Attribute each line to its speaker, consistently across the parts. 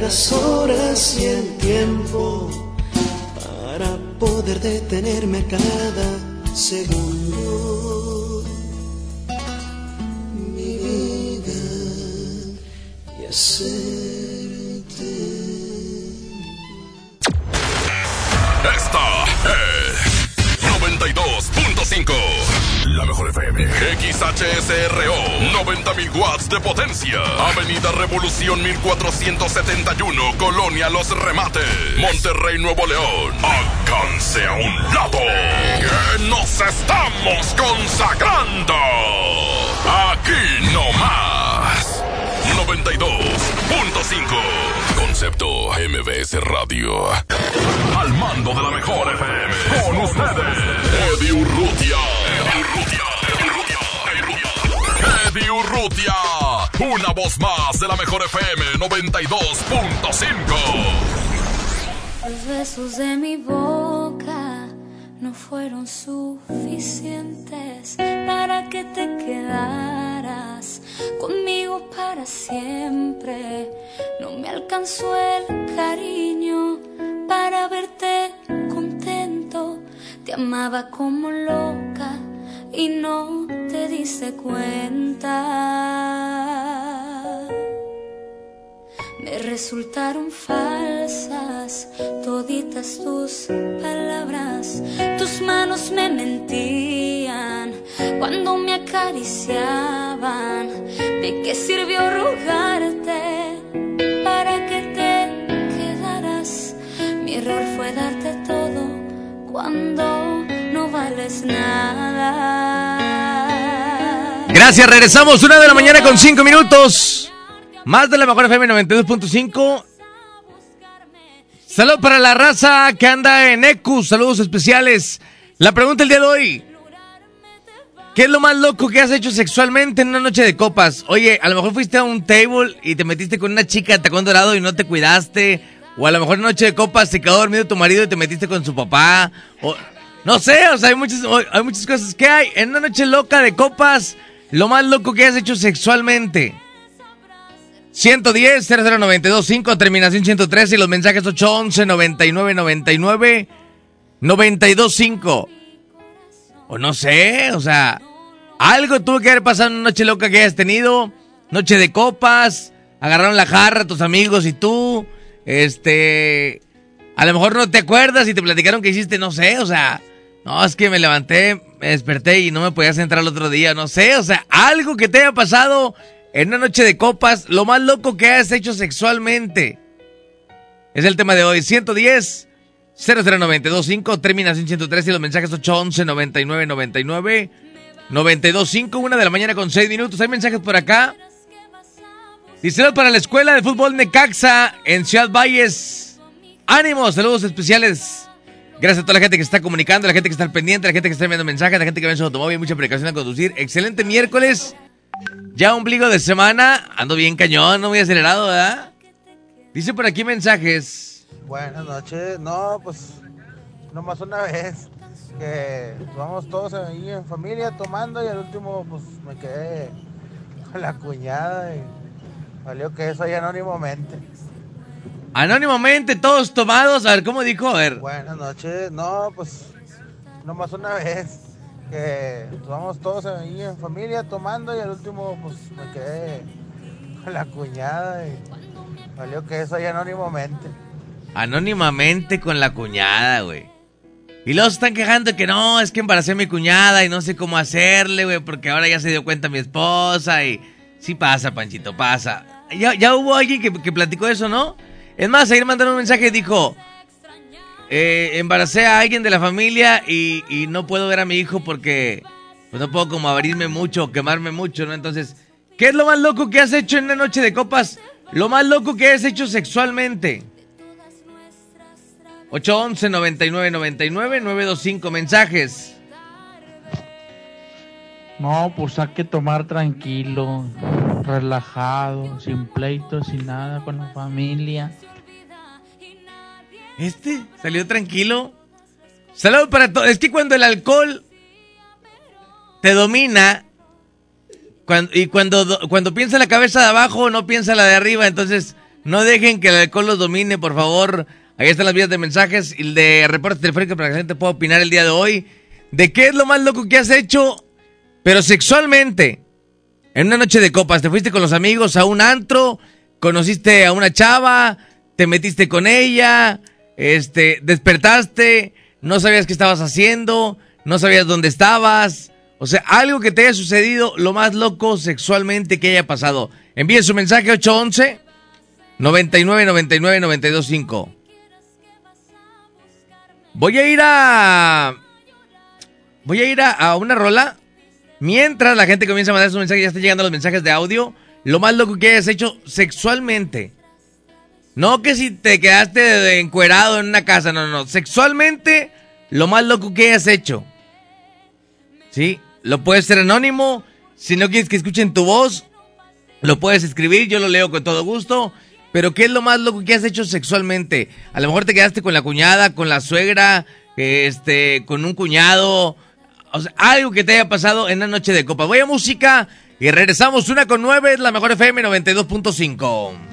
Speaker 1: las horas y el tiempo para poder detenerme cada segundo. Mi vida y hacerte.
Speaker 2: La mejor FM. XHSRO. 90.000 watts de potencia. Avenida Revolución 1471. Colonia Los Remates. Monterrey, Nuevo León. Alcance a un lado. Que nos estamos consagrando. Aquí no más. 92.5. Concepto MBS Radio. Al mando de la mejor FM. Con ustedes. Eddie Urrutia. Eddie Urrutia. Una voz más de la mejor FM 92.5.
Speaker 3: Los besos de mi boca no fueron suficientes para que te quedaras conmigo para siempre. No me alcanzó el cariño para verte contento. Te amaba como loca y no te diste cuenta. Me resultaron falsas toditas tus palabras. Tus manos me mentían cuando me acariciaban. ¿De qué sirvió rogarte para que te quedaras? Mi error fue darte todo cuando
Speaker 4: Gracias, regresamos una de la mañana con cinco minutos. Más de la mejor FM 92.5. Salud para la raza que anda en ECU. Saludos especiales. La pregunta el día de hoy. ¿Qué es lo más loco que has hecho sexualmente en una noche de copas? Oye, a lo mejor fuiste a un table y te metiste con una chica de tacón dorado y no te cuidaste. O a lo mejor en noche de copas se quedó dormido tu marido y te metiste con su papá. O, no sé, o sea, hay muchas, hay muchas cosas. ¿Qué hay? En una noche loca de copas, lo más loco que has hecho sexualmente. 110 00925 terminación 113 y los mensajes 811 99 99 925 o no sé, o sea, algo tuvo que haber pasado en una noche loca que hayas tenido, noche de copas, agarraron la jarra tus amigos y tú, este, a lo mejor no te acuerdas y te platicaron que hiciste, no sé, o sea, no, es que me levanté, me desperté y no me podías entrar el otro día, no sé, o sea, algo que te haya pasado en una noche de copas, lo más loco que hayas hecho sexualmente. Es el tema de hoy, 110 00925, terminación 113 y los mensajes 811 99 99 925, una de la mañana con 6 minutos. Hay mensajes por acá. Dice para la escuela de fútbol Necaxa en Ciudad Valles. Ánimo, saludos especiales. Gracias a toda la gente que está comunicando, la gente que está al pendiente, la gente que está enviando mensajes, la gente que va en su automóvil, mucha precaución al conducir. Excelente miércoles. Ya ombligo de semana. Ando bien cañón, no muy acelerado, ¿verdad? Dice por aquí mensajes.
Speaker 5: Buenas noches. No, pues nomás una vez que vamos todos ahí en familia tomando y al último pues me quedé con la cuñada y valió que eso ahí anónimamente.
Speaker 4: Anónimamente, todos tomados. A ver, ¿cómo dijo? A ver.
Speaker 5: Buenas noches. No, pues nomás una vez que vamos todos ahí en familia tomando y al último pues me quedé con la cuñada y valió que eso ahí anónimamente.
Speaker 4: Anónimamente con la cuñada, güey. Y luego se están quejando que no, es que embaracé a mi cuñada y no sé cómo hacerle, güey, porque ahora ya se dio cuenta mi esposa y... Sí pasa, Panchito, pasa. Ya, ya hubo alguien que, que platicó eso, ¿no? Es más, ayer mandaron un mensaje y dijo... Eh, embaracé a alguien de la familia y, y, no puedo ver a mi hijo porque pues no puedo como abrirme mucho, quemarme mucho, ¿no? Entonces, ¿qué es lo más loco que has hecho en una noche de copas? Lo más loco que has hecho sexualmente. 811 99 99 925 mensajes.
Speaker 6: No, pues hay que tomar tranquilo, relajado, sin pleitos, sin nada, con la familia.
Speaker 4: ¿Este? ¿Salió tranquilo? Saludos para todos. Es que cuando el alcohol te domina y cuando, cuando piensa la cabeza de abajo, no piensa la de arriba, entonces No dejen que el alcohol los domine, por favor. Ahí están las vías de mensajes y de reporte telefónico para que la gente pueda opinar el día de hoy. ¿De qué es lo más loco que has hecho? Pero sexualmente. En una noche de copas, te fuiste con los amigos a un antro, conociste a una chava, te metiste con ella, este, despertaste, no sabías qué estabas haciendo, no sabías dónde estabas. O sea, algo que te haya sucedido, lo más loco sexualmente que haya pasado. Envíe su mensaje 811 99 99 925. Voy a ir a. Voy a ir a, a una rola. Mientras la gente comienza a mandar sus mensajes, ya están llegando los mensajes de audio. Lo más loco que hayas hecho sexualmente. No que si te quedaste encuerado en una casa, no, no. Sexualmente, lo más loco que hayas hecho. ¿Sí? Lo puedes ser anónimo. Si no quieres que escuchen tu voz, lo puedes escribir. Yo lo leo con todo gusto. Pero ¿qué es lo más loco que has hecho sexualmente? A lo mejor te quedaste con la cuñada, con la suegra, este, con un cuñado. O sea, algo que te haya pasado en la noche de copa. Voy a música y regresamos. Una con nueve, la mejor FM 92.5.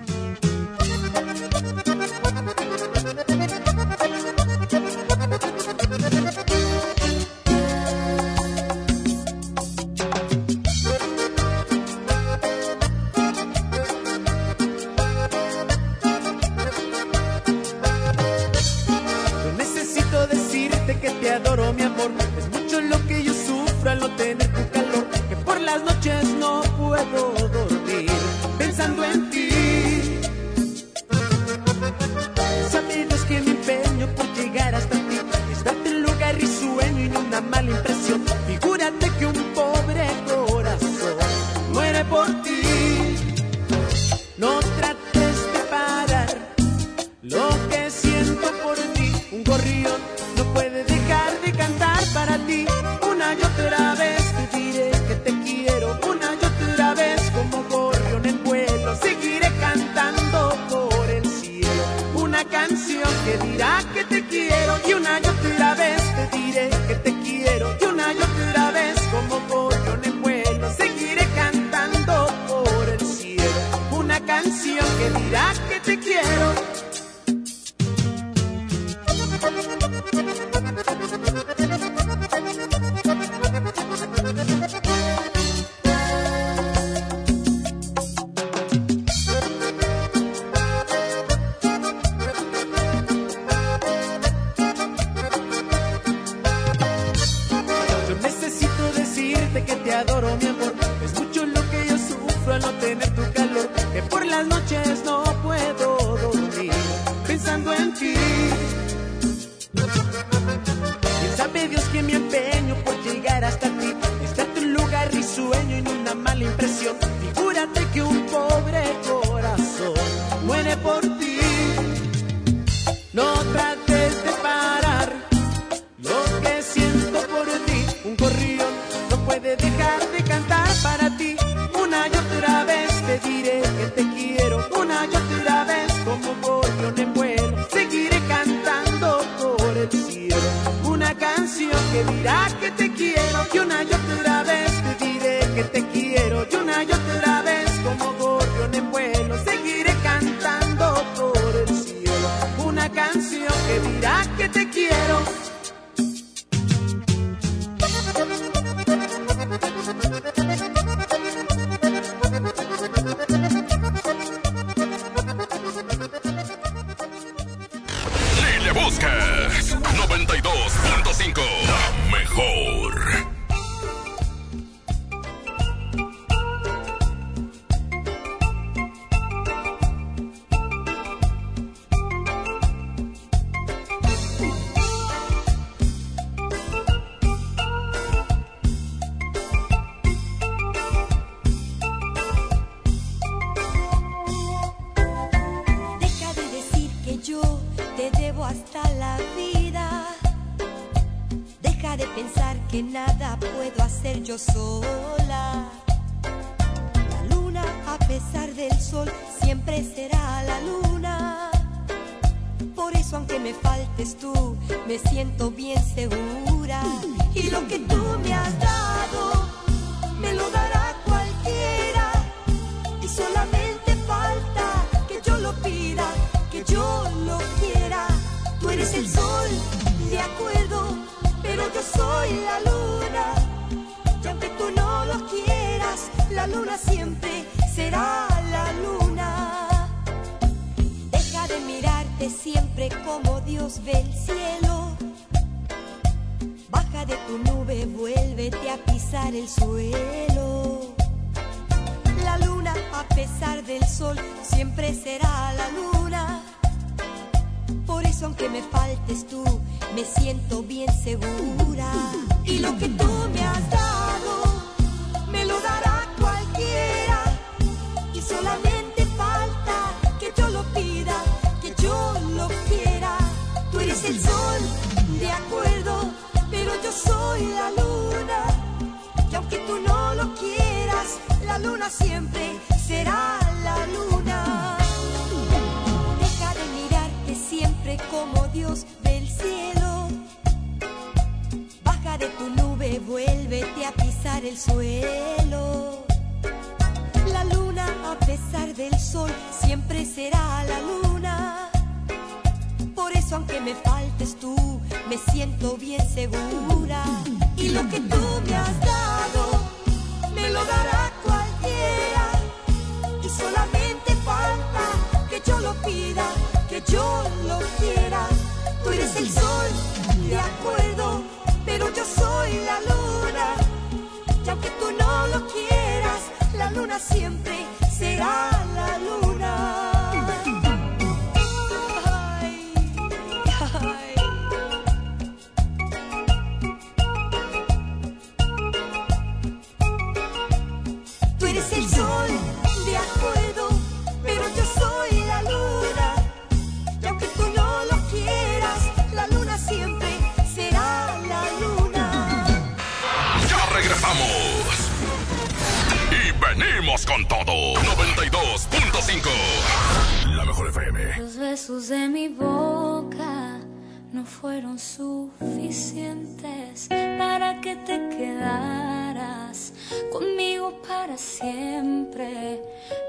Speaker 7: te quiero.
Speaker 8: Vuélvete a pisar el suelo. La luna, a pesar del sol, siempre será la luna. Por eso, aunque me faltes tú, me siento bien segura. Y lo que tú me has dado, me lo dará cualquiera. Y solamente falta que yo lo pida, que yo lo quiera. Tú eres el sol, de acuerdo, pero yo soy la luna. Y aunque tú no lo quieras, la luna siempre será la luna.
Speaker 2: Con todo. 92.5. La mejor FM.
Speaker 3: Los besos de mi boca no fueron suficientes para que te quedaras conmigo para siempre.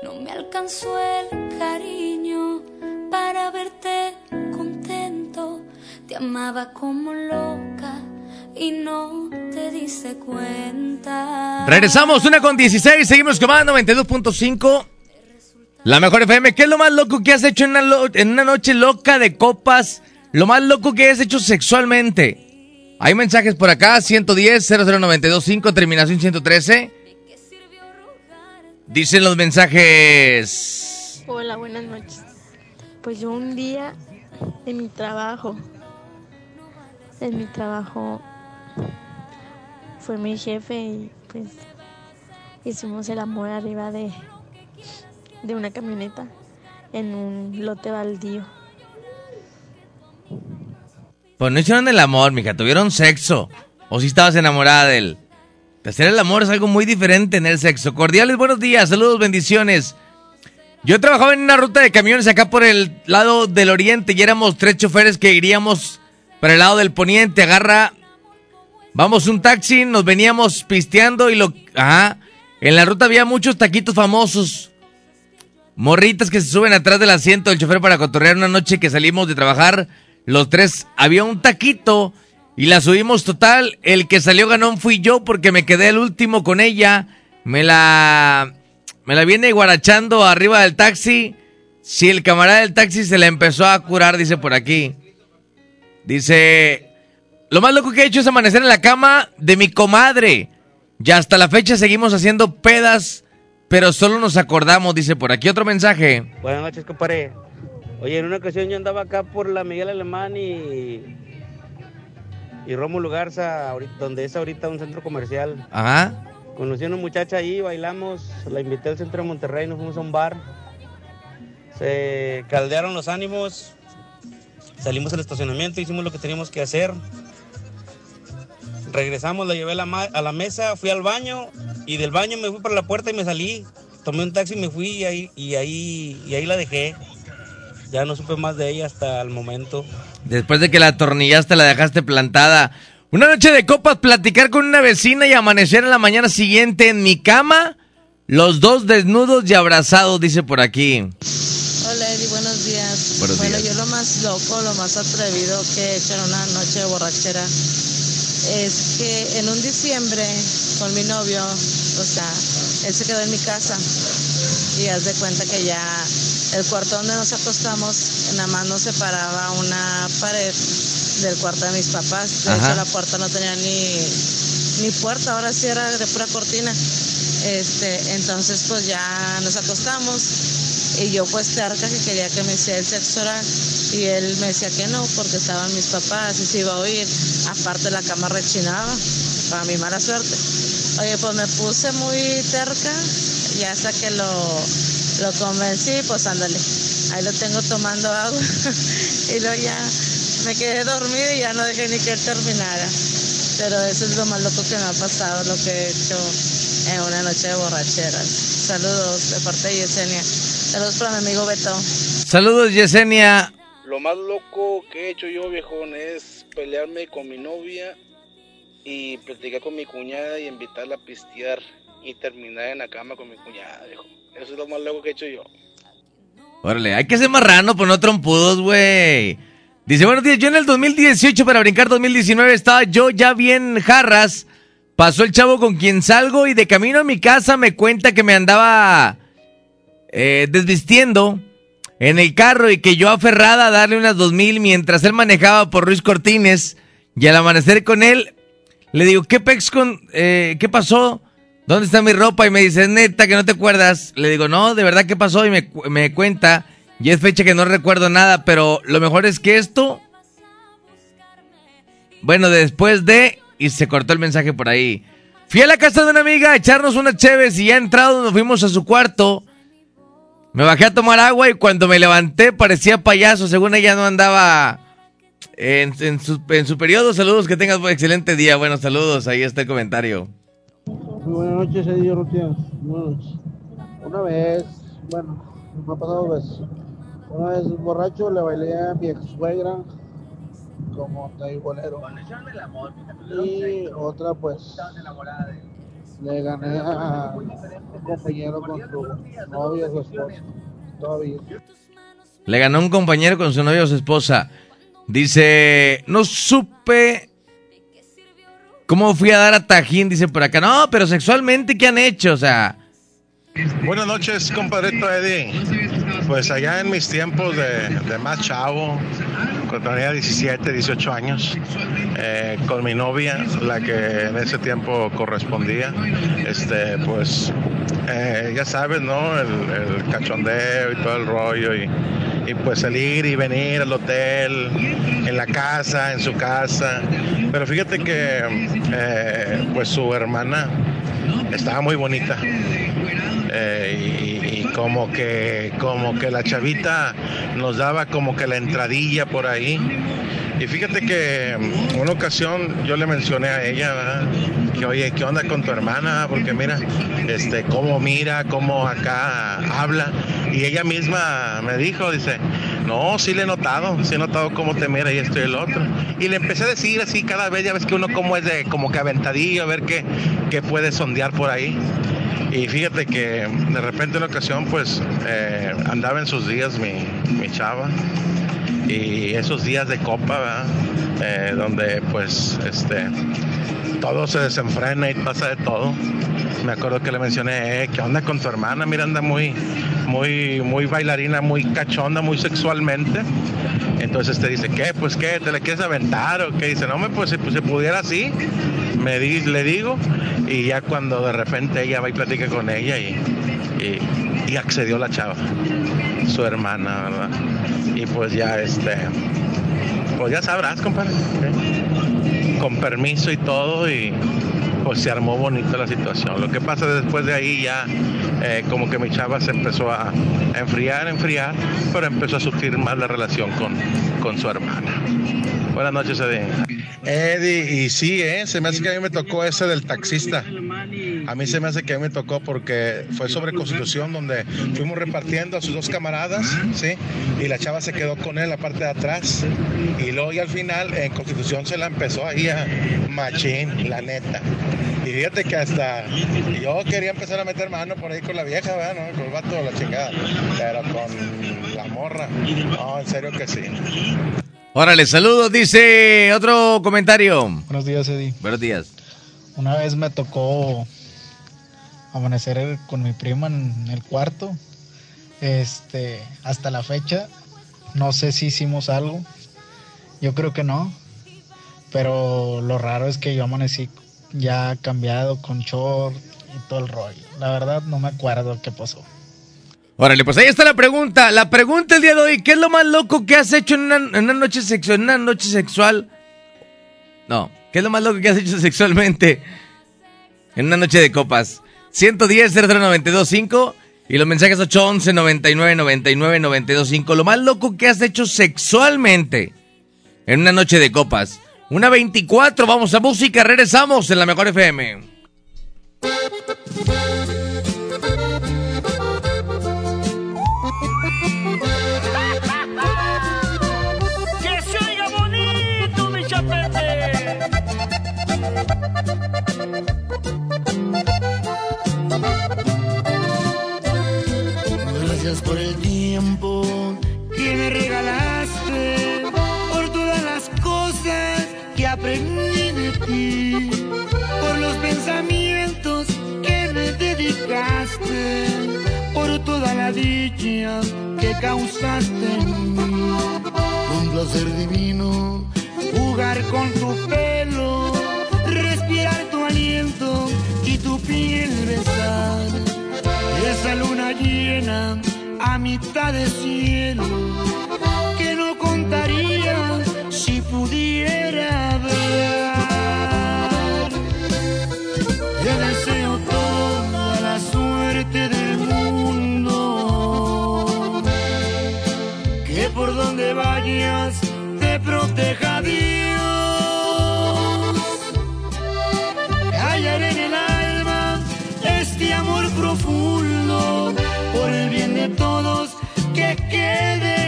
Speaker 3: No me alcanzó el cariño para verte contento. Te amaba como loca y no te diste cuenta.
Speaker 4: Regresamos, una con 16, seguimos con más 92.5. La mejor FM, ¿qué es lo más loco que has hecho en una, lo- en una noche loca de copas? Lo más loco que has hecho sexualmente. Hay mensajes por acá, 110 00925 terminación 113. Dicen los mensajes.
Speaker 9: Hola, buenas noches. Pues yo un día en mi trabajo, en mi trabajo fue mi jefe y pues hicimos el amor arriba de, de una camioneta en un lote baldío.
Speaker 4: Pues no hicieron el amor, mija, tuvieron sexo. O si estabas enamorada de él. Hacer el amor es algo muy diferente en el sexo. Cordiales buenos días, saludos, bendiciones. Yo trabajaba en una ruta de camiones acá por el lado del oriente y éramos tres choferes que iríamos para el lado del poniente. Agarra, vamos un taxi, nos veníamos pisteando y lo... Ajá. En la ruta había muchos taquitos famosos. Morritas que se suben atrás del asiento del chofer para cotorrear una noche que salimos de trabajar. Los tres había un taquito y la subimos total. El que salió ganón fui yo porque me quedé el último con ella. Me la me la viene guarachando arriba del taxi. Si el camarada del taxi se la empezó a curar, dice por aquí. Dice, lo más loco que he hecho es amanecer en la cama de mi comadre. Ya hasta la fecha seguimos haciendo pedas, pero solo nos acordamos, dice por aquí otro mensaje.
Speaker 10: Buenas noches, compadre. Oye, en una ocasión yo andaba acá por la Miguel Alemán y. y Rómulo Garza, ahorita- donde es ahorita un centro comercial.
Speaker 4: Ajá.
Speaker 10: Conocí a una muchacha ahí, bailamos, la invité al centro de Monterrey, nos fuimos a un bar. Se caldearon los ánimos, salimos al estacionamiento, hicimos lo que teníamos que hacer. Regresamos, la llevé a la, ma- a la mesa, fui al baño y del baño me fui para la puerta y me salí. Tomé un taxi y me fui y ahí, y ahí, y ahí la dejé. Ya no supe más de ella hasta el momento.
Speaker 4: Después de que la atornillaste, la dejaste plantada. Una noche de copas, platicar con una vecina y amanecer en la mañana siguiente en mi cama. Los dos desnudos y abrazados, dice por aquí.
Speaker 11: Hola Eddie, buenos días.
Speaker 4: Buenos
Speaker 11: bueno,
Speaker 4: días.
Speaker 11: yo lo más loco, lo más atrevido que he hecho en una noche de borrachera es que en un diciembre con mi novio, o sea, él se quedó en mi casa y haz de cuenta que ya el cuarto donde nos acostamos, nada más nos separaba una pared del cuarto de mis papás. De
Speaker 4: Ajá.
Speaker 11: hecho, la puerta no tenía ni, ni puerta, ahora sí era de pura cortina. Este, entonces pues ya nos acostamos y yo pues terca que quería que me hiciera el sexo oral y él me decía que no porque estaban mis papás y se iba a oír. Aparte la cama rechinaba, para mi mala suerte. Oye, pues me puse muy terca y hasta que lo, lo convencí, pues ándale. Ahí lo tengo tomando agua y luego ya me quedé dormida y ya no dejé ni que él terminara. Pero eso es lo más loco que me ha pasado, lo que he hecho en una noche de borracheras. Saludos de parte de Yesenia. Saludos para mi amigo Beto.
Speaker 4: Saludos, Yesenia.
Speaker 12: Lo más loco que he hecho yo, viejón, es pelearme con mi novia y platicar con mi cuñada y invitarla a pistear y terminar en la cama con mi cuñada, viejo. Eso es lo más loco que he hecho yo.
Speaker 4: Órale, hay que ser marrano, pues no trompudos, güey. Dice, buenos días, yo en el 2018 para brincar 2019 estaba yo ya bien jarras. Pasó el chavo con quien salgo y de camino a mi casa me cuenta que me andaba eh, desvistiendo en el carro y que yo aferrada a darle unas dos mil mientras él manejaba por Ruiz Cortines y al amanecer con él le digo, ¿qué pex con, eh, qué pasó? ¿Dónde está mi ropa? Y me dice, "¿Es neta que no te acuerdas. Le digo, no, de verdad, ¿qué pasó? Y me, me cuenta. Y es fecha que no recuerdo nada, pero lo mejor es que esto... Bueno, después de... Y se cortó el mensaje por ahí. Fui a la casa de una amiga a echarnos unas cheves y ya entrado nos fuimos a su cuarto. Me bajé a tomar agua y cuando me levanté parecía payaso. Según ella no andaba en, en su, en su periodo. Saludos, que tengas un excelente día. Buenos saludos, ahí está el comentario.
Speaker 5: Muy buenas noches, Eddie Rutia. Buenas noches. Una vez, bueno, me ha pasado dos veces. Una vez borracho le bailé a mi ex suegra como taibolero. Y otra, pues, le gané a un compañero con su novia, su esposa. Todavía.
Speaker 4: Le ganó un compañero con su novia o su esposa. Dice, no supe cómo fui a dar a Tajín, dice por acá. No, pero sexualmente, ¿qué han hecho? O sea,
Speaker 13: Buenas noches, compadrito Eddie. Pues allá en mis tiempos de, de más chavo, cuando tenía 17, 18 años, eh, con mi novia, la que en ese tiempo correspondía, este, pues eh, ya sabes, ¿no? El, cachondeo y todo el rollo y, y pues el ir y venir al hotel, en la casa, en su casa. Pero fíjate que eh, pues su hermana estaba muy bonita. Y, como que que la chavita nos daba como que la entradilla por ahí. Y fíjate que mm, una ocasión yo le mencioné a ella que oye qué onda con tu hermana porque mira este cómo mira cómo acá habla y ella misma me dijo dice no sí le he notado sí he notado cómo te mira y esto y el otro y le empecé a decir así cada vez ya ves que uno como es de como que aventadillo a ver qué qué puede sondear por ahí y fíjate que de repente en una ocasión pues eh, andaba en sus días mi, mi chava y esos días de copa. Eh, donde pues este todo se desenfrena y pasa de todo. Me acuerdo que le mencioné, eh, ¿qué onda con tu hermana? Mira, anda muy, muy, muy bailarina, muy cachonda, muy sexualmente. Entonces te dice, ¿qué? Pues qué, ¿te le quieres aventar? O qué dice, no, me, pues pues, si pudiera así, me di, le digo. Y ya cuando de repente ella va y platica con ella y, y, accedió la chava, su hermana, ¿verdad? Y pues ya este, pues ya sabrás, compadre. Con permiso y todo y pues se armó bonito la situación. Lo que pasa después de ahí ya eh, como que mi chava se empezó a, enfriar, enfriar, pero empezó a sufrir más la relación con, con su hermana. Buenas noches, Eddie. Eddie, y sí, ¿eh? se me hace que a mí me tocó ese del taxista. A mí se me hace que a mí me tocó porque fue sobre Constitución donde fuimos repartiendo a sus dos camaradas, ¿sí? Y la chava se quedó con él en la parte de atrás. Y luego y al final en Constitución se la empezó ahí a machín, la neta. Y fíjate que hasta yo quería empezar a meter mano por ahí con la vieja, ¿verdad? ¿no? Con el vato, la chingada. Pero con la morra. No, en serio que sí.
Speaker 4: Órale, saludos, dice otro comentario.
Speaker 14: Buenos días, Eddie.
Speaker 4: Buenos días.
Speaker 14: Una vez me tocó amanecer con mi prima en el cuarto. Este, hasta la fecha, no sé si hicimos algo. Yo creo que no. Pero lo raro es que yo amanecí ya cambiado con short y todo el rollo. La verdad no me acuerdo qué pasó.
Speaker 4: Órale, pues ahí está la pregunta. La pregunta el día de hoy, ¿qué es lo más loco que has hecho en una, en una noche sexual? En una noche sexual. No, ¿qué es lo más loco que has hecho sexualmente? En una noche de copas. 110 00925 y los mensajes 811 99 99 925. Lo más loco que has hecho sexualmente en una noche de copas. Una 24, vamos a música, regresamos en la mejor FM.
Speaker 1: Que
Speaker 15: causaste en mí. Un placer divino jugar con tu pelo, respirar tu aliento y tu piel besar. Esa luna llena a mitad de cielo que no contaría si pudiera donde vayas te proteja Dios. Hallaré en el alma este amor profundo por el bien de todos que quede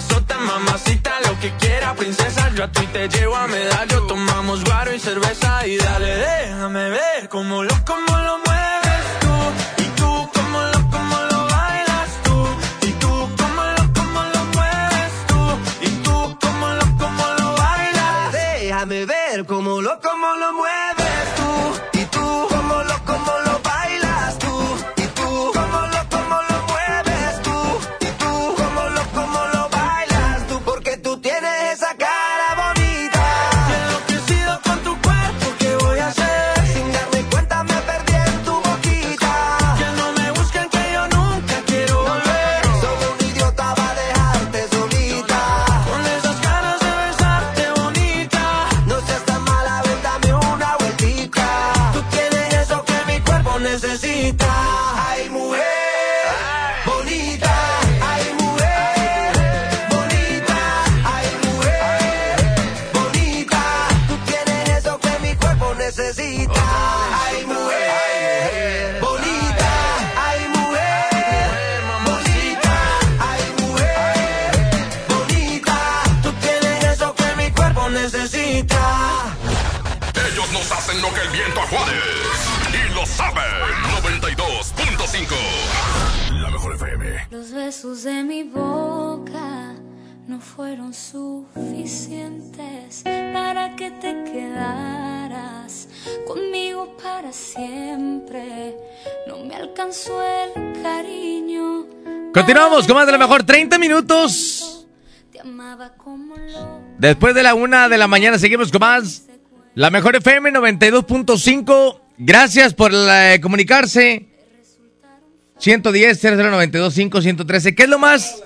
Speaker 16: mamá, mazota, mamacita, lo que quiera, princesa. Yo a ti te llevo a medallo, tomamos guaro y cerveza y dale, déjame ver cómo lo,
Speaker 2: hacen lo que el viento a Juárez. Y lo saben. 92.5. La mejor FM.
Speaker 3: Los besos de mi boca no fueron suficientes para que te quedaras conmigo para siempre. No me alcanzó el cariño.
Speaker 4: Continuamos con más de la mejor 30 minutos.
Speaker 3: Te amaba como lo
Speaker 4: Después de la una de la mañana seguimos con más. La mejor FM 92.5. Gracias por eh, comunicarse. 110 00925 113. ¿Qué es lo más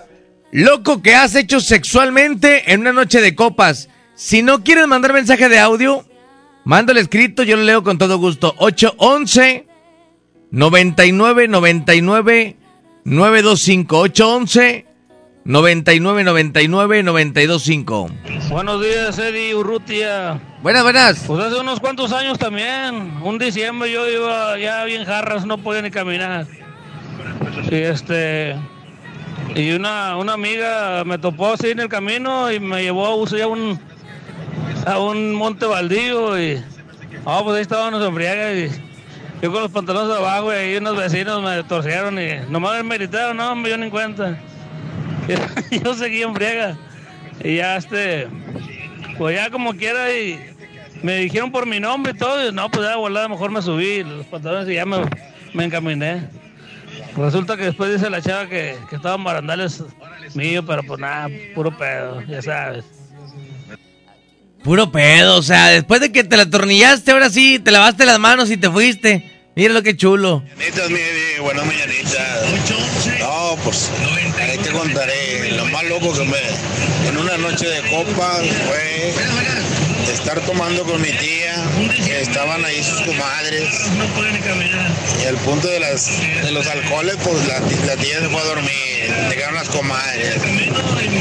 Speaker 4: loco que has hecho sexualmente en una noche de copas? Si no quieres mandar mensaje de audio, mándale escrito, yo lo leo con todo gusto. 811 99 99 925 811 99 99 925
Speaker 17: Buenos días, Eddie Urrutia.
Speaker 4: Buenas, buenas.
Speaker 17: Pues hace unos cuantos años también, un diciembre yo iba ya bien jarras, no podía ni caminar. Y este y una, una amiga me topó así en el camino y me llevó a un- a un a un monte baldío y ah, pues ahí estábamos en y yo con los pantalones abajo y ahí unos vecinos me torcieron y nomás me gritaron, no, yo ni en cuenta. Yo seguí en friega. Y ya este, pues ya como quiera y me dijeron por mi nombre y todo, y no, pues ya volada, mejor me subí los pantalones y ya me, me encaminé. Resulta que después dice la chava que, que estaban barandales mío, pero pues nada, puro pedo, ya sabes.
Speaker 4: Puro pedo, o sea, después de que te la atornillaste, ahora sí, te lavaste las manos y te fuiste. Mira lo que chulo.
Speaker 18: Mañanitas, mi buenas mañanitas. No, pues ahí te contaré. Lo más loco que me. En una noche de copas fue estar tomando con mi tía. Estaban ahí sus comadres. Y al punto de, las, de los alcoholes, pues la, la tía se fue a dormir. Llegaron las comadres.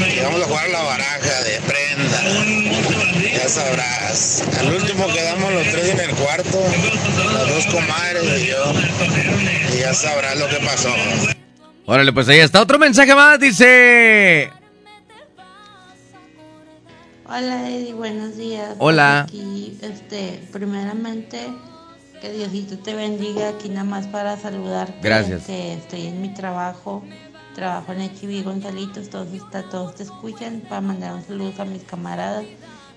Speaker 18: Llegamos a jugar la baraja de prenda. Ya sabrás. Al último quedamos los tres en el cuarto. Las dos comadres y yo. Y ya sabrás lo que pasó.
Speaker 4: Órale, pues ahí está otro mensaje más, dice...
Speaker 19: Hola Eddie, buenos días.
Speaker 4: Hola.
Speaker 19: Aquí, este, primeramente, que Diosito te bendiga aquí nada más para saludarte.
Speaker 4: Gracias.
Speaker 19: Este, estoy en mi trabajo, trabajo en HB Gonzalitos, todos, está, todos te escuchan para mandar un saludo a mis camaradas.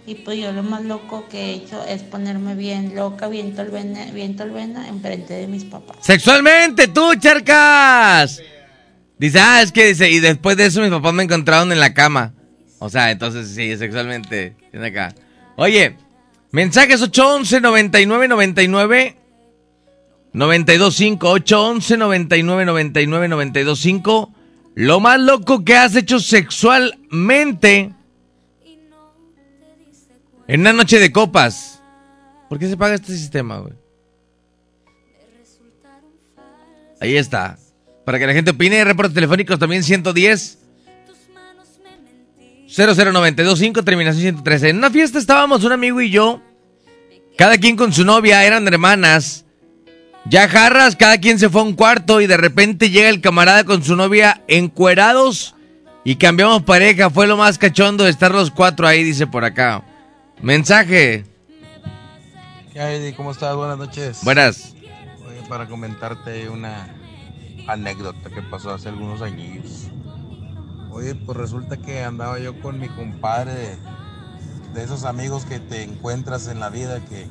Speaker 19: Y pues yo lo más loco que he hecho es ponerme bien loca, bien tolvena, bien tolvena enfrente de mis papás.
Speaker 4: Sexualmente, tú, charcas. Dice, ah, es que dice, y después de eso mis papás me encontraron en la cama. O sea, entonces sí, sexualmente. Viene acá. Oye, mensajes 811 99 99 925 811 99 99 925 Lo más loco que has hecho sexualmente en una noche de copas. ¿Por qué se paga este sistema, güey? Ahí está. Para que la gente opine, reportes telefónicos también 110 00925, terminación 113. En una fiesta estábamos un amigo y yo, cada quien con su novia, eran hermanas. Ya jarras, cada quien se fue a un cuarto y de repente llega el camarada con su novia encuerados y cambiamos pareja. Fue lo más cachondo de estar los cuatro ahí, dice por acá. Mensaje.
Speaker 5: ¿Qué hay, Eddie? ¿Cómo estás? Buenas noches.
Speaker 4: Buenas.
Speaker 5: Oye, para comentarte una anécdota que pasó hace algunos años. Oye, pues resulta que andaba yo con mi compadre de, de esos amigos que te encuentras en la vida que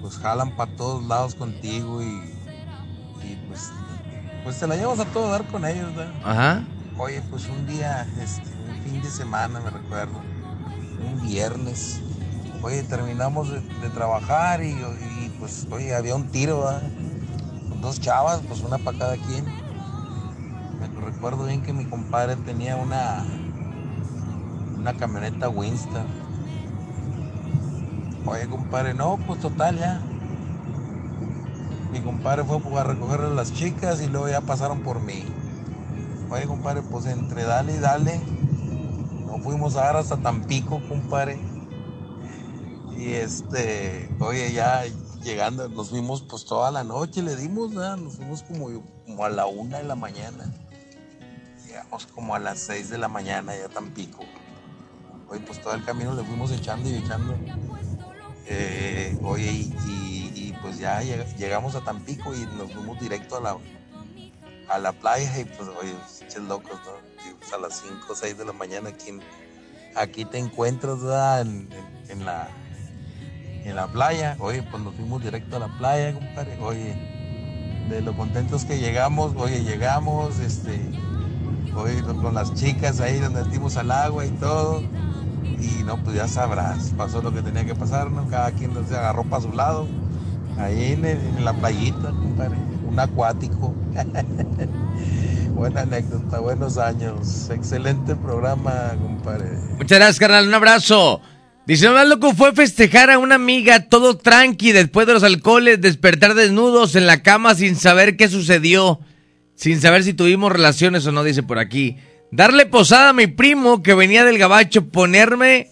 Speaker 5: pues jalan para todos lados contigo y, y, pues, pues te la llevas a todo dar con ellos, ¿verdad?
Speaker 4: Ajá.
Speaker 5: Oye, pues un día, este, un fin de semana, me recuerdo, un viernes. Oye, terminamos de, trabajar y, pues, oye, había un tiro, ¿verdad? Dos chavas, pues una para cada quien. Me recuerdo bien que mi compadre tenía una, una camioneta Winston. Oye, compadre, no, pues total ya. mi compadre fue a recoger a las chicas y luego ya pasaron por mí. Oye, compadre, pues entre dale y dale, nos fuimos a dar hasta Tampico, compadre. Y este, oye, ya llegando, nos fuimos pues toda la noche, le dimos, ¿verdad? nos fuimos como, como a la una de la mañana. Llegamos como a las seis de la mañana ya a Tampico. Oye, pues todo el camino le fuimos echando y echando. Eh, oye, y, pues ya lleg- llegamos a Tampico y nos fuimos directo a la, a la playa y pues, oye, pinches locos, ¿no? A las 5 o 6 de la mañana aquí, aquí te encuentras, en- en la, en la playa. Oye, pues nos fuimos directo a la playa, compadre. Oye, de lo contentos que llegamos, oye, llegamos, este, oye, con las chicas ahí donde metimos al agua y todo. Y no, pues ya sabrás, pasó lo que tenía que pasar, ¿no? Cada quien se agarró para su lado. Ahí en, en la playita, compadre. Un acuático. Buena anécdota, buenos años. Excelente programa, compadre.
Speaker 4: Muchas gracias, carnal. Un abrazo. Dice, lo más loco fue festejar a una amiga todo tranqui después de los alcoholes, despertar desnudos en la cama sin saber qué sucedió, sin saber si tuvimos relaciones o no, dice por aquí. Darle posada a mi primo que venía del gabacho, ponerme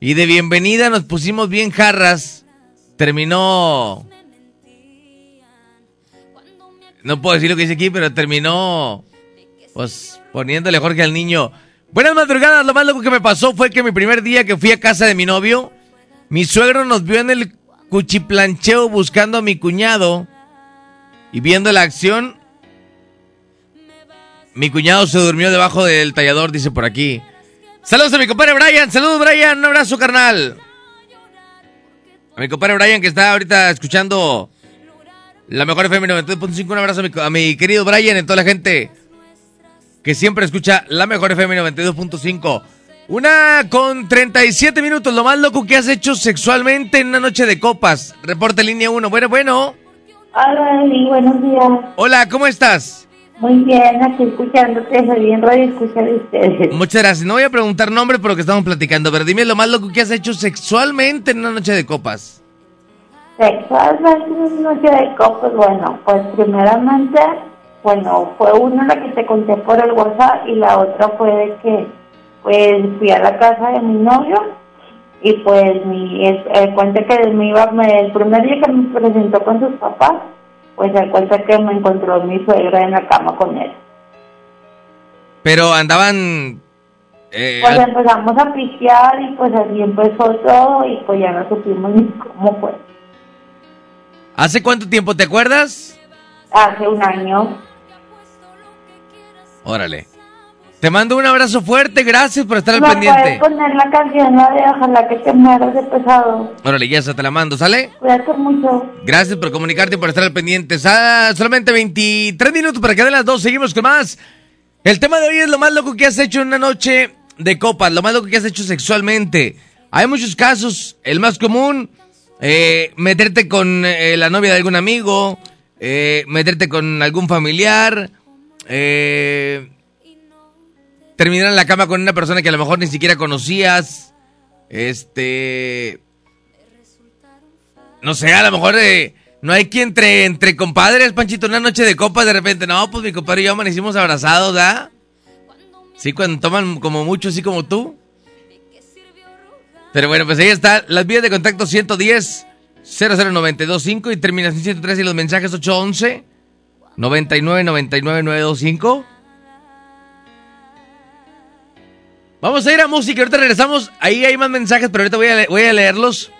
Speaker 4: y de bienvenida nos pusimos bien jarras. Terminó... No puedo decir lo que dice aquí, pero terminó pues poniéndole Jorge al niño. Buenas madrugadas, lo más loco que me pasó fue que mi primer día que fui a casa de mi novio, mi suegro nos vio en el cuchiplancheo buscando a mi cuñado y viendo la acción, mi cuñado se durmió debajo del tallador, dice por aquí. Saludos a mi compadre Brian, saludos Brian, un abrazo carnal. A mi compadre Brian que está ahorita escuchando la mejor FM 92.5, un abrazo a mi, a mi querido Brian y toda la gente que siempre escucha la mejor FM 92.5. Una con 37 minutos, lo más loco que has hecho sexualmente en una noche de copas. Reporte línea 1. Bueno, bueno.
Speaker 20: Hola, Eli, buenos días.
Speaker 4: Hola, ¿cómo estás?
Speaker 20: Muy bien, aquí escuchándote, soy bien radio escucha de ustedes.
Speaker 4: Muchas gracias. No voy a preguntar nombre por lo que estamos platicando, pero dime lo más loco que has hecho sexualmente en una noche de copas.
Speaker 20: Sexualmente en una noche de copas, bueno, pues primeramente, bueno, fue una la que te conté por el WhatsApp y la otra fue de que, pues, fui a la casa de mi novio y pues mi, cuenta que me iba, me- el primer día que me presentó con sus papás, pues él cuenta que me encontró mi suegra en la cama con él.
Speaker 4: Pero andaban... eh,
Speaker 20: Pues empezamos a pistear y pues así empezó todo y pues ya no supimos ni cómo fue.
Speaker 4: ¿Hace cuánto tiempo te acuerdas?
Speaker 20: Hace un año.
Speaker 4: Órale. Te mando un abrazo fuerte, gracias por estar al
Speaker 20: ¿Me
Speaker 4: pendiente.
Speaker 20: puedes poner la canción la de Ojalá que te mueras de pesado?
Speaker 4: Órale, ya se te la mando, ¿sale?
Speaker 20: Cuídate mucho.
Speaker 4: Gracias por comunicarte y por estar al pendiente. Sa- solamente 23 minutos para que den las dos. Seguimos con más. El tema de hoy es lo más loco que has hecho en una noche de copas, lo más loco que has hecho sexualmente. Hay muchos casos. El más común, eh, meterte con eh, la novia de algún amigo, eh, meterte con algún familiar, eh, terminar en la cama con una persona que a lo mejor ni siquiera conocías. Este no sé, a lo mejor eh, no hay que entre, entre compadres, Panchito, una noche de copas, de repente, no, pues mi compadre y yo amanecimos abrazados, ¿ah? Sí, cuando toman como mucho, así como tú. Pero bueno, pues ahí está, las vías de contacto 110 00925 y terminación 103 y los mensajes 811 99 99 925. Vamos a ir a música, ahorita regresamos, ahí hay más mensajes, pero ahorita voy a, voy a leerlos.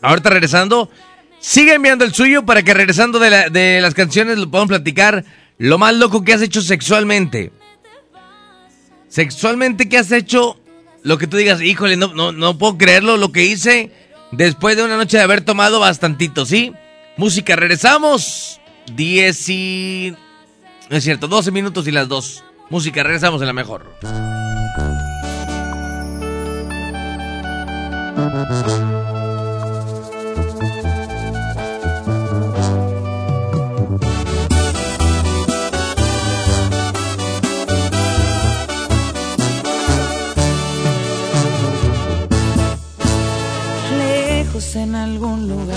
Speaker 4: Ahorita regresando, sigue enviando el suyo para que regresando de, la- de las canciones lo podamos platicar lo más loco que has hecho sexualmente. Sexualmente, ¿qué has hecho? Lo que tú digas, híjole, no, no, no puedo creerlo, lo que hice después de una noche de haber tomado bastantito, ¿sí? Música, regresamos. 10 y... No es cierto, 12 minutos y las dos. Música, regresamos en la mejor.
Speaker 21: lejos en algún lugar,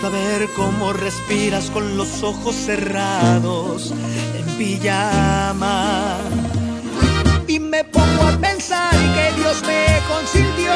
Speaker 15: gusta ver cómo respiras con los ojos cerrados en pijama. Y me pongo a pensar que Dios me consintió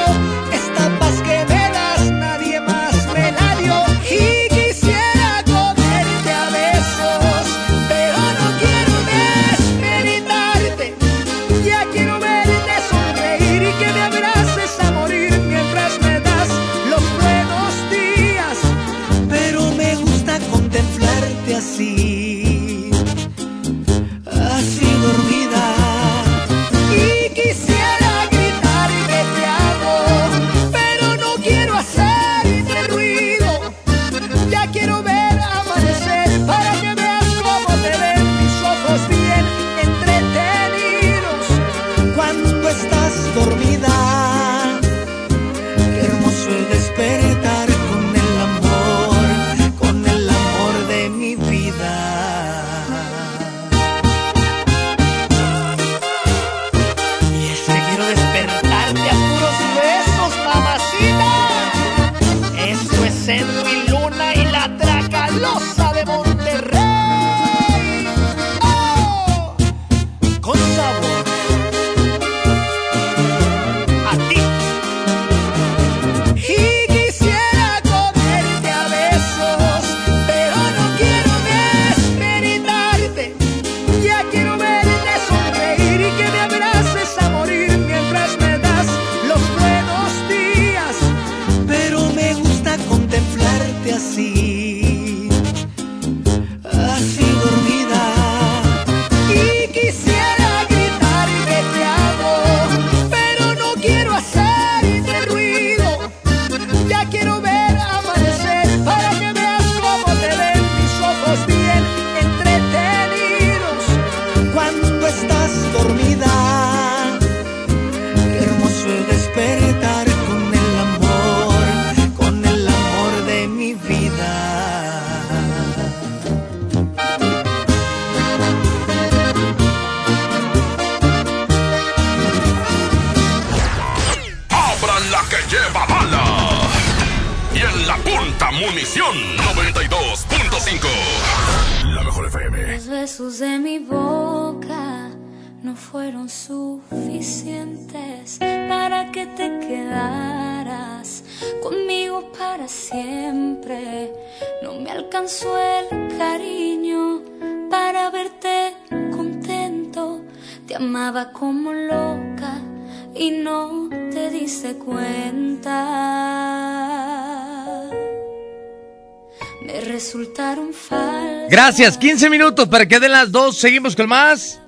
Speaker 4: Gracias, 15 minutos para que den las dos. Seguimos con más.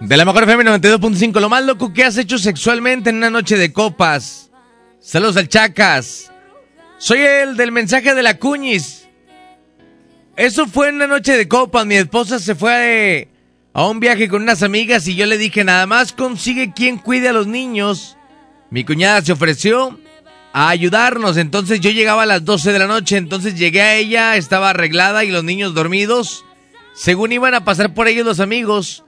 Speaker 4: De la mejor FM 92.5. Lo más loco que has hecho sexualmente en una noche de copas. Saludos al Chacas. Soy el del mensaje de la Cuñis. Eso fue en una noche de copas. Mi esposa se fue a, a un viaje con unas amigas y yo le dije, nada más consigue quien cuide a los niños. Mi cuñada se ofreció a ayudarnos. Entonces yo llegaba a las 12 de la noche. Entonces llegué a ella, estaba arreglada y los niños dormidos. Según iban a pasar por ellos los amigos.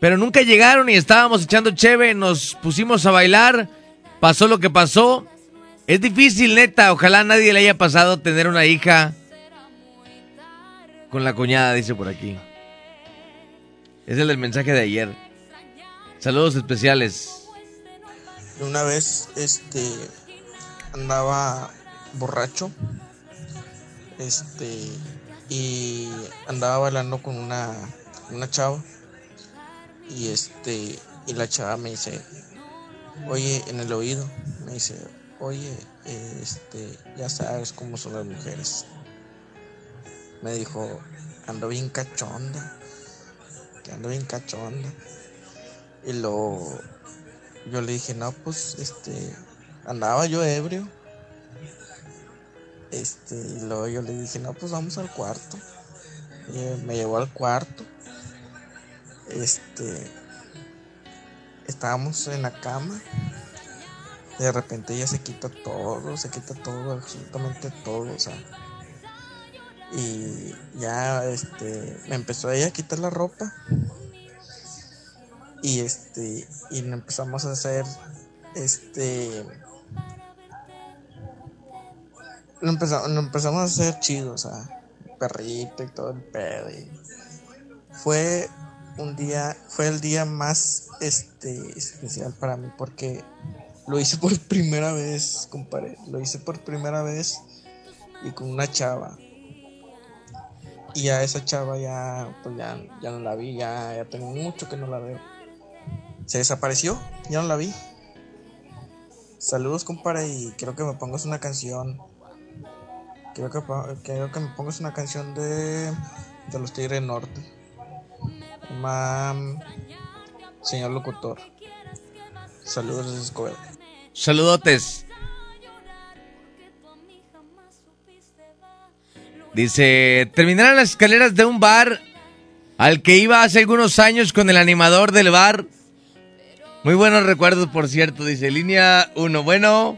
Speaker 4: Pero nunca llegaron y estábamos echando cheve. Nos pusimos a bailar. Pasó lo que pasó. Es difícil, neta. Ojalá nadie le haya pasado tener una hija con la cuñada, dice por aquí. Es el del mensaje de ayer. Saludos especiales.
Speaker 22: Una vez, este, andaba borracho, este, y andaba bailando con una, una chava, y este, y la chava me dice, oye, en el oído, me dice, oye, este, ya sabes cómo son las mujeres. Me dijo, ando bien cachonda, que ando bien cachonda. Y luego yo le dije, no, pues, este, andaba yo ebrio. Este, y luego yo le dije, no, pues vamos al cuarto. Y me llevó al cuarto. Este, estábamos en la cama. De repente ella se quita todo, se quita todo, absolutamente todo, o sea. Y ya, este, me empezó ella a quitar la ropa. Y este, y empezamos a hacer, este, lo empezamos, lo empezamos a hacer chido, o sea, perrito y todo el pedo. fue un día, fue el día más este especial para mí porque lo hice por primera vez, compadre. Lo hice por primera vez y con una chava. Y a esa chava ya, pues ya, ya no la vi, ya, ya tengo mucho que no la veo. Se desapareció, ya no la vi. Saludos, compadre, y quiero que me pongas una canción. Quiero que, po- quiero que me pongas una canción de, de los Tigres Norte. Mam, señor locutor. Saludos desde Escobedo.
Speaker 4: Saludotes. Dice, terminaron las escaleras de un bar al que iba hace algunos años con el animador del bar. Muy buenos recuerdos, por cierto, dice línea 1. Bueno.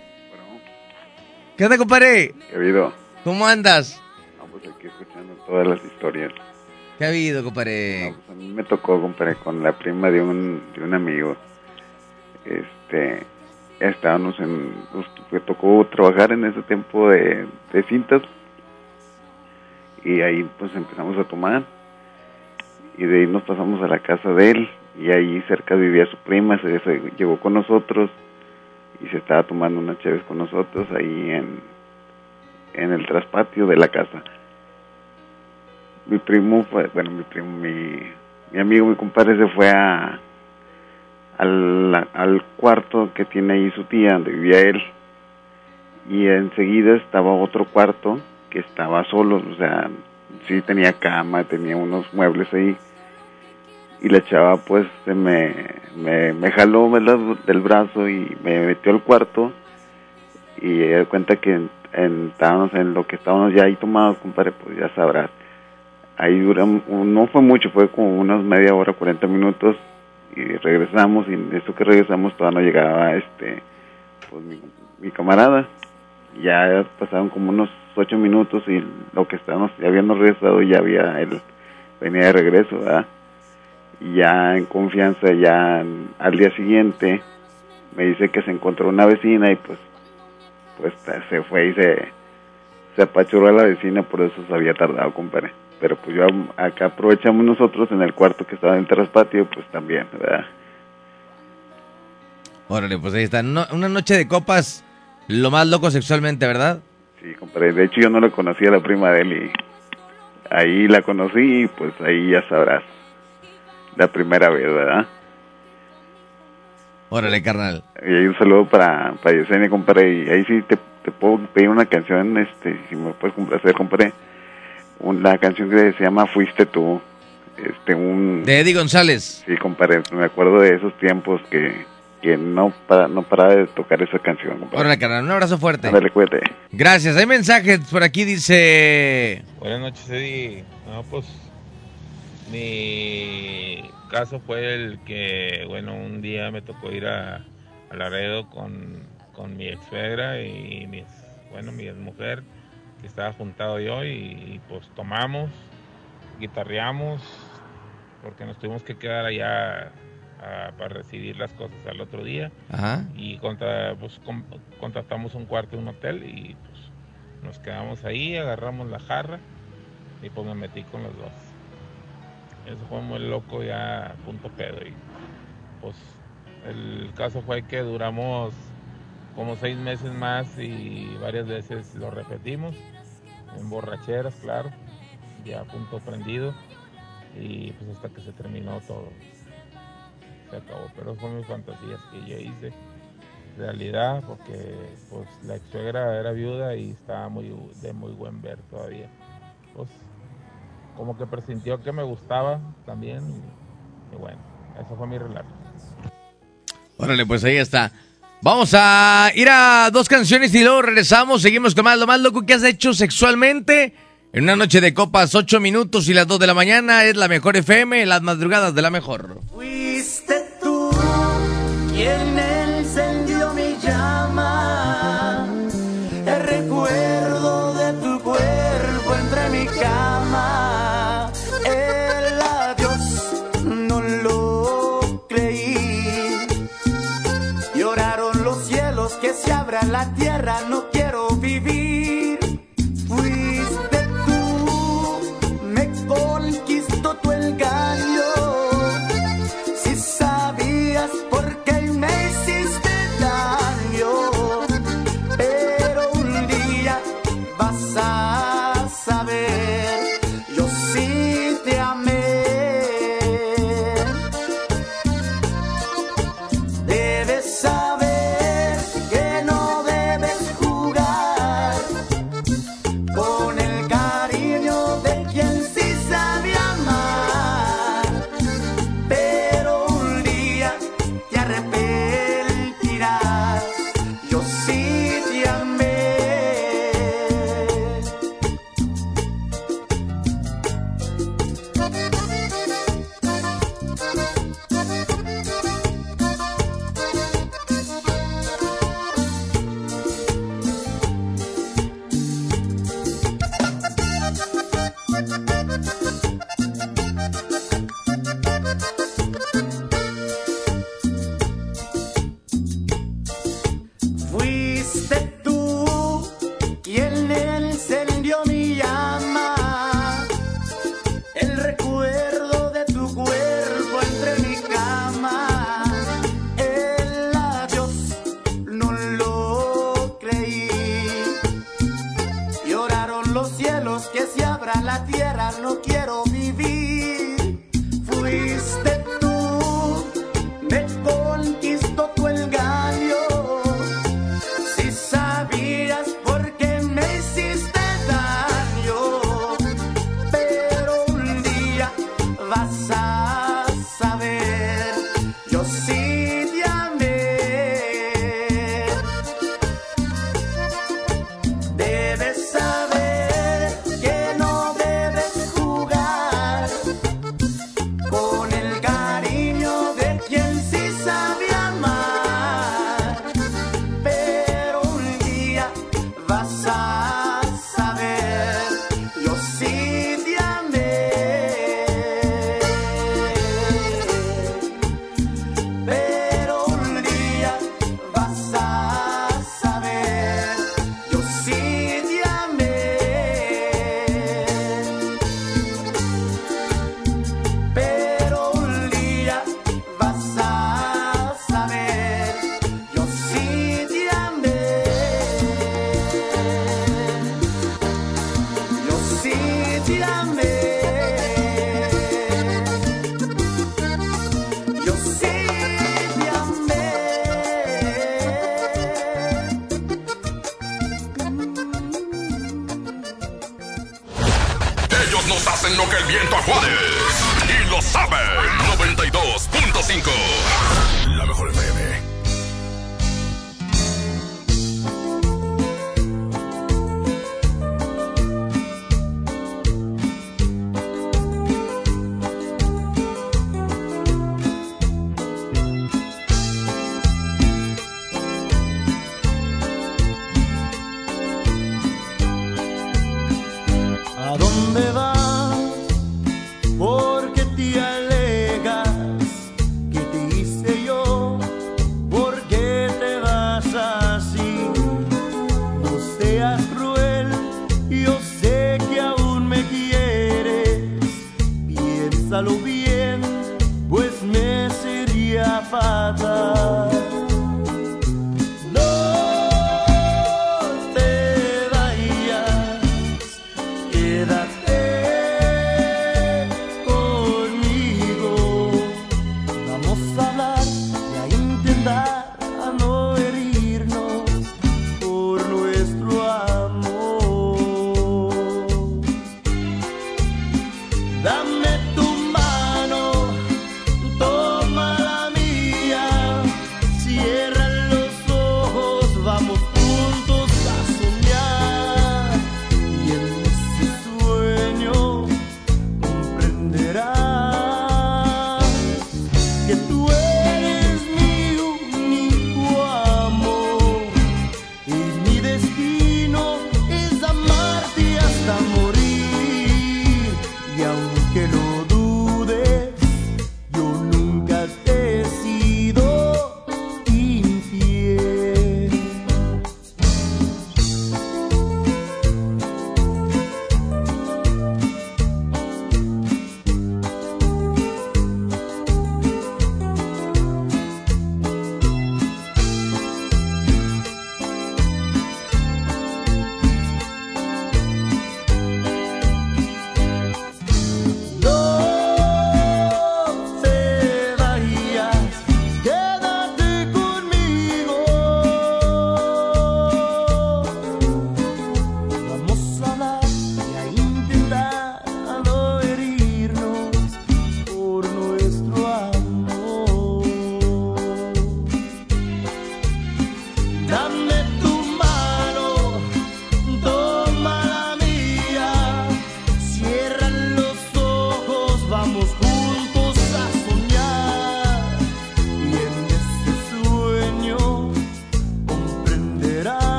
Speaker 4: ¿Qué onda, compadre?
Speaker 21: ¿Qué ha habido?
Speaker 4: ¿Cómo andas?
Speaker 21: No, pues aquí escuchando todas las historias.
Speaker 4: ¿Qué ha habido, compadre?
Speaker 21: A mí me tocó, compadre, con la prima de un, de un amigo. Este, estábamos en, pues, me tocó trabajar en ese tiempo de, de cintas. Y ahí pues empezamos a tomar. Y de ahí nos pasamos a la casa de él. Y ahí cerca vivía su prima, se, se llegó con nosotros. Y se estaba tomando unas chaves con nosotros ahí en, en el traspatio de la casa. Mi primo fue, bueno, mi primo, mi, mi amigo, mi compadre se fue a al, al cuarto que tiene ahí su tía, donde vivía él, y enseguida estaba otro cuarto que estaba solo, o sea, sí tenía cama, tenía unos muebles ahí, y la chava pues se me, me, me jaló del brazo y me metió al cuarto, y ella cuenta que en- estábamos en lo que estábamos ya ahí tomados, compadre, pues ya sabrás ahí duramos, no fue mucho, fue como unas media hora, 40 minutos y regresamos y en eso que regresamos todavía no llegaba este, pues mi, camarada. Ya pasaron como unos ocho minutos y lo que estábamos, ya habíamos regresado ya había él, venía de regreso, ¿verdad? Y ya en confianza, ya al día siguiente me dice que se encontró una vecina y pues pues se fue y se, se apachurró a la vecina, por eso se había tardado, compadre. Pero pues yo acá aprovechamos nosotros en el cuarto que estaba en el traspatio, pues también, ¿verdad?
Speaker 4: Órale, pues ahí está. No- una noche de copas, lo más loco sexualmente, ¿verdad?
Speaker 21: Sí, compadre. De hecho yo no la conocía a la prima de él y ahí la conocí y pues ahí ya sabrás. La primera vez, ¿verdad?
Speaker 4: Órale, carnal.
Speaker 21: Y ahí un saludo para, para Yesenia, compadre. Y ahí sí te, te puedo pedir una canción, este, si me puedes complacer, compadre. La canción que se llama Fuiste tú. Este, un...
Speaker 4: De Eddie González.
Speaker 21: Sí, compadre. Me acuerdo de esos tiempos que, que no, para, no paraba de tocar esa canción, compadre.
Speaker 4: Órale, carnal. Un abrazo fuerte.
Speaker 21: Ándale, cuídate.
Speaker 4: Gracias. Hay mensajes por aquí, dice...
Speaker 23: Buenas noches, Eddie. No, pues mi caso fue el que, bueno, un día me tocó ir a, a Laredo con, con mi ex suegra y mi, ex- bueno, mi mujer que estaba juntado yo y, pues tomamos, guitarreamos, porque nos tuvimos que quedar allá para recibir las cosas al otro día
Speaker 4: Ajá.
Speaker 23: y contra, pues, con- contratamos un cuarto en un hotel y pues nos quedamos ahí, agarramos la jarra y pues me metí con los dos. Eso fue muy loco ya, punto pedo. Y pues el caso fue que duramos como seis meses más y varias veces lo repetimos, en borracheras, claro, ya punto prendido y pues hasta que se terminó todo. Se acabó, pero fueron mis fantasías que yo hice realidad porque pues la ex suegra era viuda y estaba muy de muy buen ver todavía. Pues como que presintió que me gustaba también y, y bueno, eso fue mi relato.
Speaker 4: Órale, pues ahí está. Vamos a ir a dos canciones y luego regresamos. Seguimos con más lo más loco que has hecho sexualmente. En una noche de copas, 8 minutos y las 2 de la mañana es la mejor FM, las madrugadas de la mejor.
Speaker 7: Fuiste tú quien la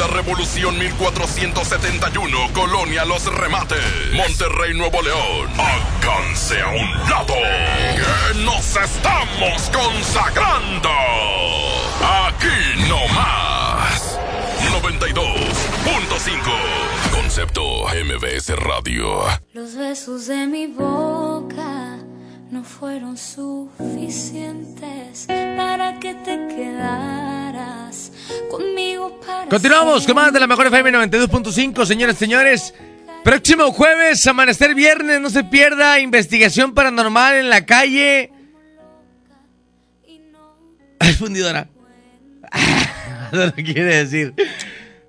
Speaker 2: Avenida Revolución 1471, Colonia Los Remates, Monterrey, Nuevo León. Alcance a un lado. Que nos estamos consagrando. Aquí no más. 92.5. Concepto MBS Radio.
Speaker 3: Los besos de mi boca no fueron suficientes para que te quedaras
Speaker 4: Continuamos con más de la mejor FM 92.5, señores, y señores. Próximo jueves, amanecer viernes, no se pierda investigación paranormal en la calle. Ay, fundidora. No quiere decir.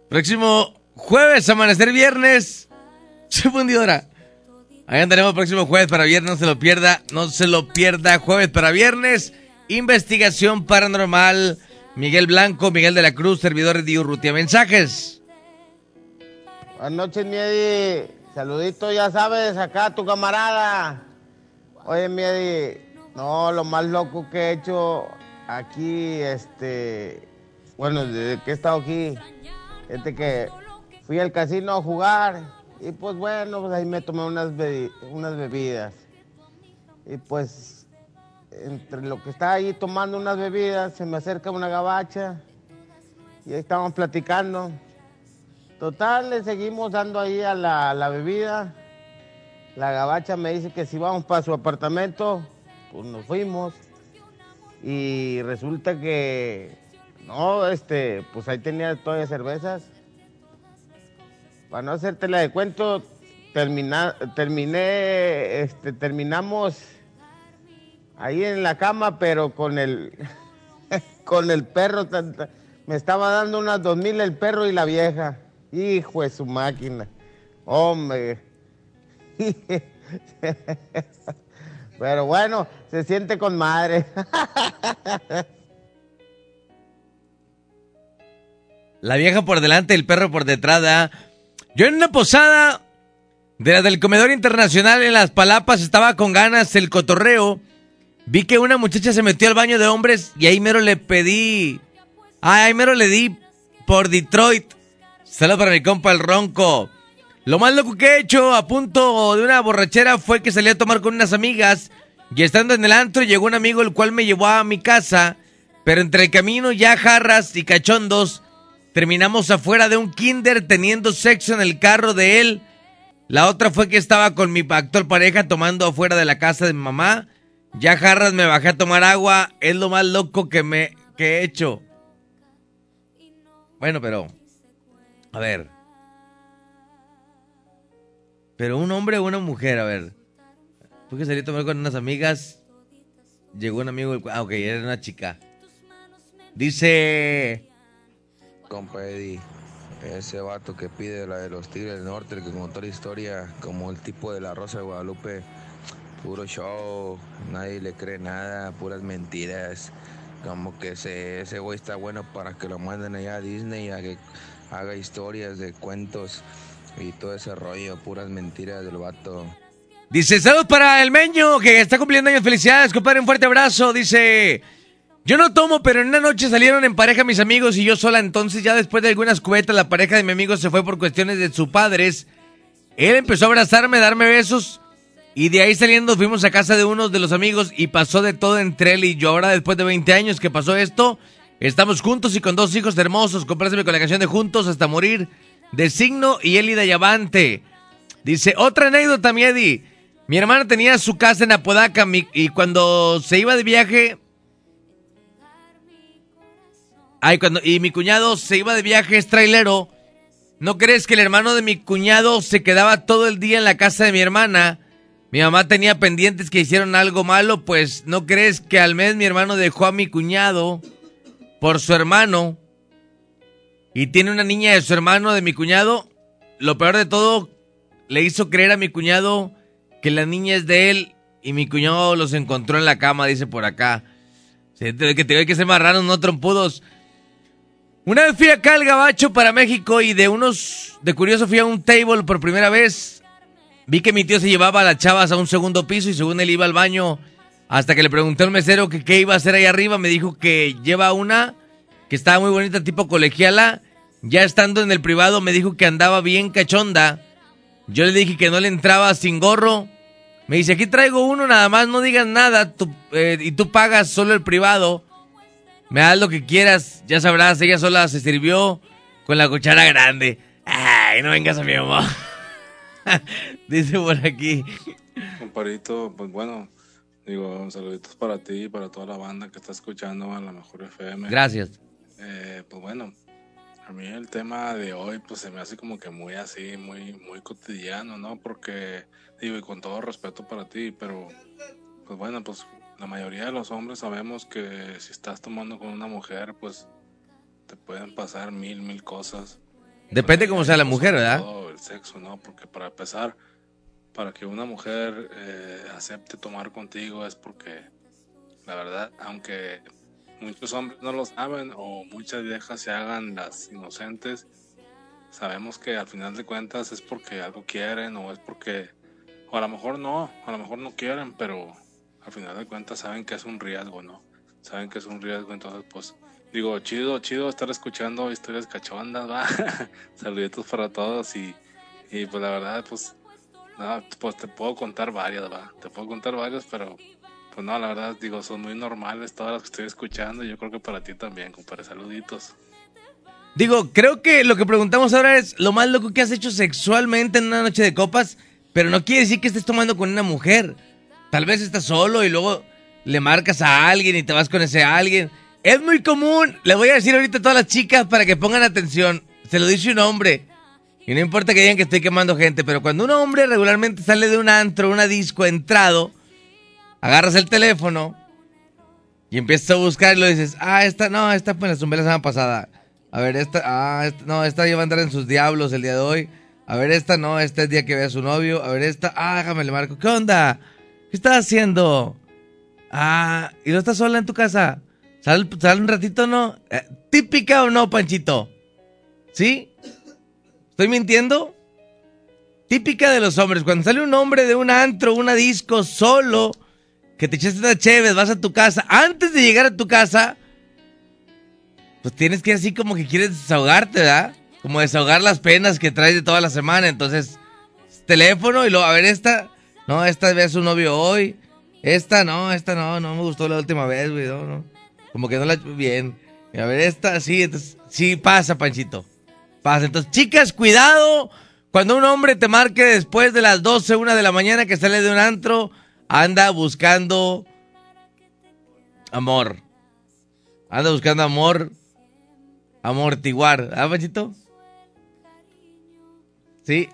Speaker 4: Próximo jueves, amanecer viernes. Soy fundidora. Ahí andaremos próximo jueves para viernes, no se lo pierda, no se lo pierda. Jueves para viernes, investigación paranormal Miguel Blanco, Miguel de la Cruz, servidores de Urrutia. Mensajes.
Speaker 24: Buenas noches, Miedi. Saludito, ya sabes, acá tu camarada.
Speaker 5: Oye, Miedi, no, lo más loco que he hecho aquí, este, bueno, desde que he estado aquí, este que fui al casino a jugar y pues bueno, pues ahí me tomé unas, unas bebidas. Y pues entre lo que estaba ahí tomando unas bebidas, se me acerca una gabacha y ahí estábamos platicando. Total, le seguimos dando ahí a la, la bebida. La gabacha me dice que si vamos para su apartamento, pues nos fuimos. Y resulta que, no, este, pues ahí tenía todavía cervezas. Para no hacértela de cuento, termina, terminé, este, terminamos ahí en la cama, pero con el, con el perro. Me estaba dando unas dos mil el perro y la vieja. Hijo de su máquina. Hombre. Pero bueno, se siente con madre.
Speaker 4: La vieja por delante, el perro por detrás. Yo en una posada de la del comedor internacional en Las Palapas estaba con ganas el cotorreo. Vi que una muchacha se metió al baño de hombres y ahí mero le pedí. Ay, ahí le di por Detroit. Saludos para mi compa el ronco. Lo más loco que he hecho a punto de una borrachera fue que salí a tomar con unas amigas y estando en el antro llegó un amigo el cual me llevó a mi casa, pero entre el camino ya jarras y cachondos terminamos afuera de un kinder teniendo sexo en el carro de él. La otra fue que estaba con mi actual pareja tomando afuera de la casa de mi mamá. Ya jarras me bajé a tomar agua, es lo más loco que me que he hecho. Bueno, pero a ver. Pero un hombre o una mujer, a ver. Fue que salí a tomar con unas amigas. Llegó un amigo, del ah, ok, era una chica. Dice,
Speaker 24: Compa Eddie, ese vato que pide la de los Tigres del Norte, el que contó la historia, como el tipo de la Rosa de Guadalupe, puro show, nadie le cree nada, puras mentiras. Como que ese, ese güey está bueno para que lo manden allá a Disney a que haga historias de cuentos y todo ese rollo, puras mentiras del vato.
Speaker 4: dice, saludos para el meño que está cumpliendo años. Felicidades, compadre, un fuerte abrazo. Dice, yo no tomo, pero en una noche salieron en pareja mis amigos y yo sola. Entonces ya después de algunas cubetas, la pareja de mi amigo se fue por cuestiones de sus padres. Él empezó a abrazarme, darme besos. Y de ahí saliendo fuimos a casa de uno de los amigos y pasó de todo entre él y yo. Ahora después de 20 años que pasó esto, estamos juntos y con dos hijos hermosos. Compláceme con la canción de Juntos hasta morir de Signo y Elida Yavante. Dice, otra anécdota, mi. Mi hermana tenía su casa en Apodaca mi- y cuando se iba de viaje... Ay, cuando, y mi cuñado se iba de viaje, es trailero. ¿No crees que el hermano de mi cuñado se quedaba todo el día en la casa de mi hermana? Mi mamá tenía pendientes que hicieron algo malo, pues ¿no crees que al mes mi hermano dejó a mi cuñado por su hermano? Y tiene una niña de su hermano, de mi cuñado. Lo peor de todo, le hizo creer a mi cuñado que la niña es de él y mi cuñado los encontró en la cama, dice por acá. Sí, te- que te que ser marranos, no trompudos. Una vez fui acá al Gabacho para México y de unos, de curioso fui a un table por primera vez. Vi que mi tío se llevaba a las chavas a un segundo piso y según él iba al baño, hasta que le pregunté al mesero que qué iba a hacer ahí arriba, me dijo que lleva una que estaba muy bonita, tipo colegiala. Ya estando en el privado me dijo que andaba bien cachonda. Yo le dije que no le entraba sin gorro. Me dice, aquí traigo uno, nada más, no digas nada, tú- eh, y tú pagas solo el privado. Me das lo que quieras, ya sabrás, ella sola se sirvió con la cuchara grande. Ay, no vengas a mi mamá. Dice por aquí.
Speaker 25: Comparito, pues bueno, digo, saluditos para ti y para toda la banda que está escuchando a la mejor FM.
Speaker 4: Gracias.
Speaker 25: Eh, pues bueno, a mí el tema de hoy pues se me hace como que muy así, muy, muy cotidiano, ¿no? Porque, digo, y con todo respeto para ti, pero pues bueno, pues la mayoría de los hombres sabemos que si estás tomando con una mujer, pues te pueden pasar mil, mil cosas.
Speaker 4: Depende cómo sea la mujer, ¿verdad?
Speaker 25: Todo el sexo, ¿no? Porque para empezar, para que una mujer eh, acepte tomar contigo es porque, la verdad, aunque muchos hombres no lo saben o muchas viejas se hagan las inocentes, sabemos que al final de cuentas es porque algo quieren o es porque O a lo mejor no, a lo mejor no quieren, pero al final de cuentas saben que es un riesgo, ¿no? Saben que es un riesgo, entonces pues digo, chido, chido estar escuchando historias cachondas, va. Saluditos para todos y, y pues la verdad, pues, no, pues te puedo contar varias, va. Te puedo contar varias, pero pues no, la verdad, digo, son muy normales todas las que estoy escuchando. y Yo creo que para ti también, compadre, saluditos.
Speaker 4: Digo, creo que lo que preguntamos ahora es lo más loco que has hecho sexualmente en una noche de copas, pero no quiere decir que estés tomando con una mujer. Tal vez estás solo y luego le marcas a alguien y te vas con ese alguien. Es muy común, le voy a decir ahorita a todas las chicas para que pongan atención. Se lo dice un hombre. Y no importa que digan que estoy quemando gente, pero cuando un hombre regularmente sale de un antro, una disco, entrado, agarras el teléfono y empiezas a buscar y dices, ah, esta no, esta pues la zumbé la semana pasada. A ver, esta, ah, esta, no, esta ya a andar en sus diablos el día de hoy. A ver, esta no, este es el día que ve a su novio. A ver, esta, ah, déjame le marco. ¿Qué onda? ¿Qué estás haciendo? Ah, ¿y no estás sola en tu casa? ¿Sal, un ratito no? Eh, ¿Típica o no, Panchito? ¿Sí? ¿Estoy mintiendo? Típica de los hombres. Cuando sale un hombre de un antro, una disco, solo, que te echaste una chévere, vas a tu casa. Antes de llegar a tu casa, pues tienes que así como que quieres desahogarte, ¿verdad? Como desahogar las penas que traes de toda la semana. Entonces, teléfono y luego, a ver, esta, no, esta ve a su novio hoy. Esta, no, esta no, no me gustó la última vez, güey, no, no. Como que no la bien. A ver, esta, sí, entonces, sí pasa, Panchito. Pasa. Entonces, chicas, cuidado. Cuando un hombre te marque después de las 12, una de la mañana que sale de un antro, anda buscando amor. Anda buscando amor. Amortiguar. ¿Ah, Panchito? Sí.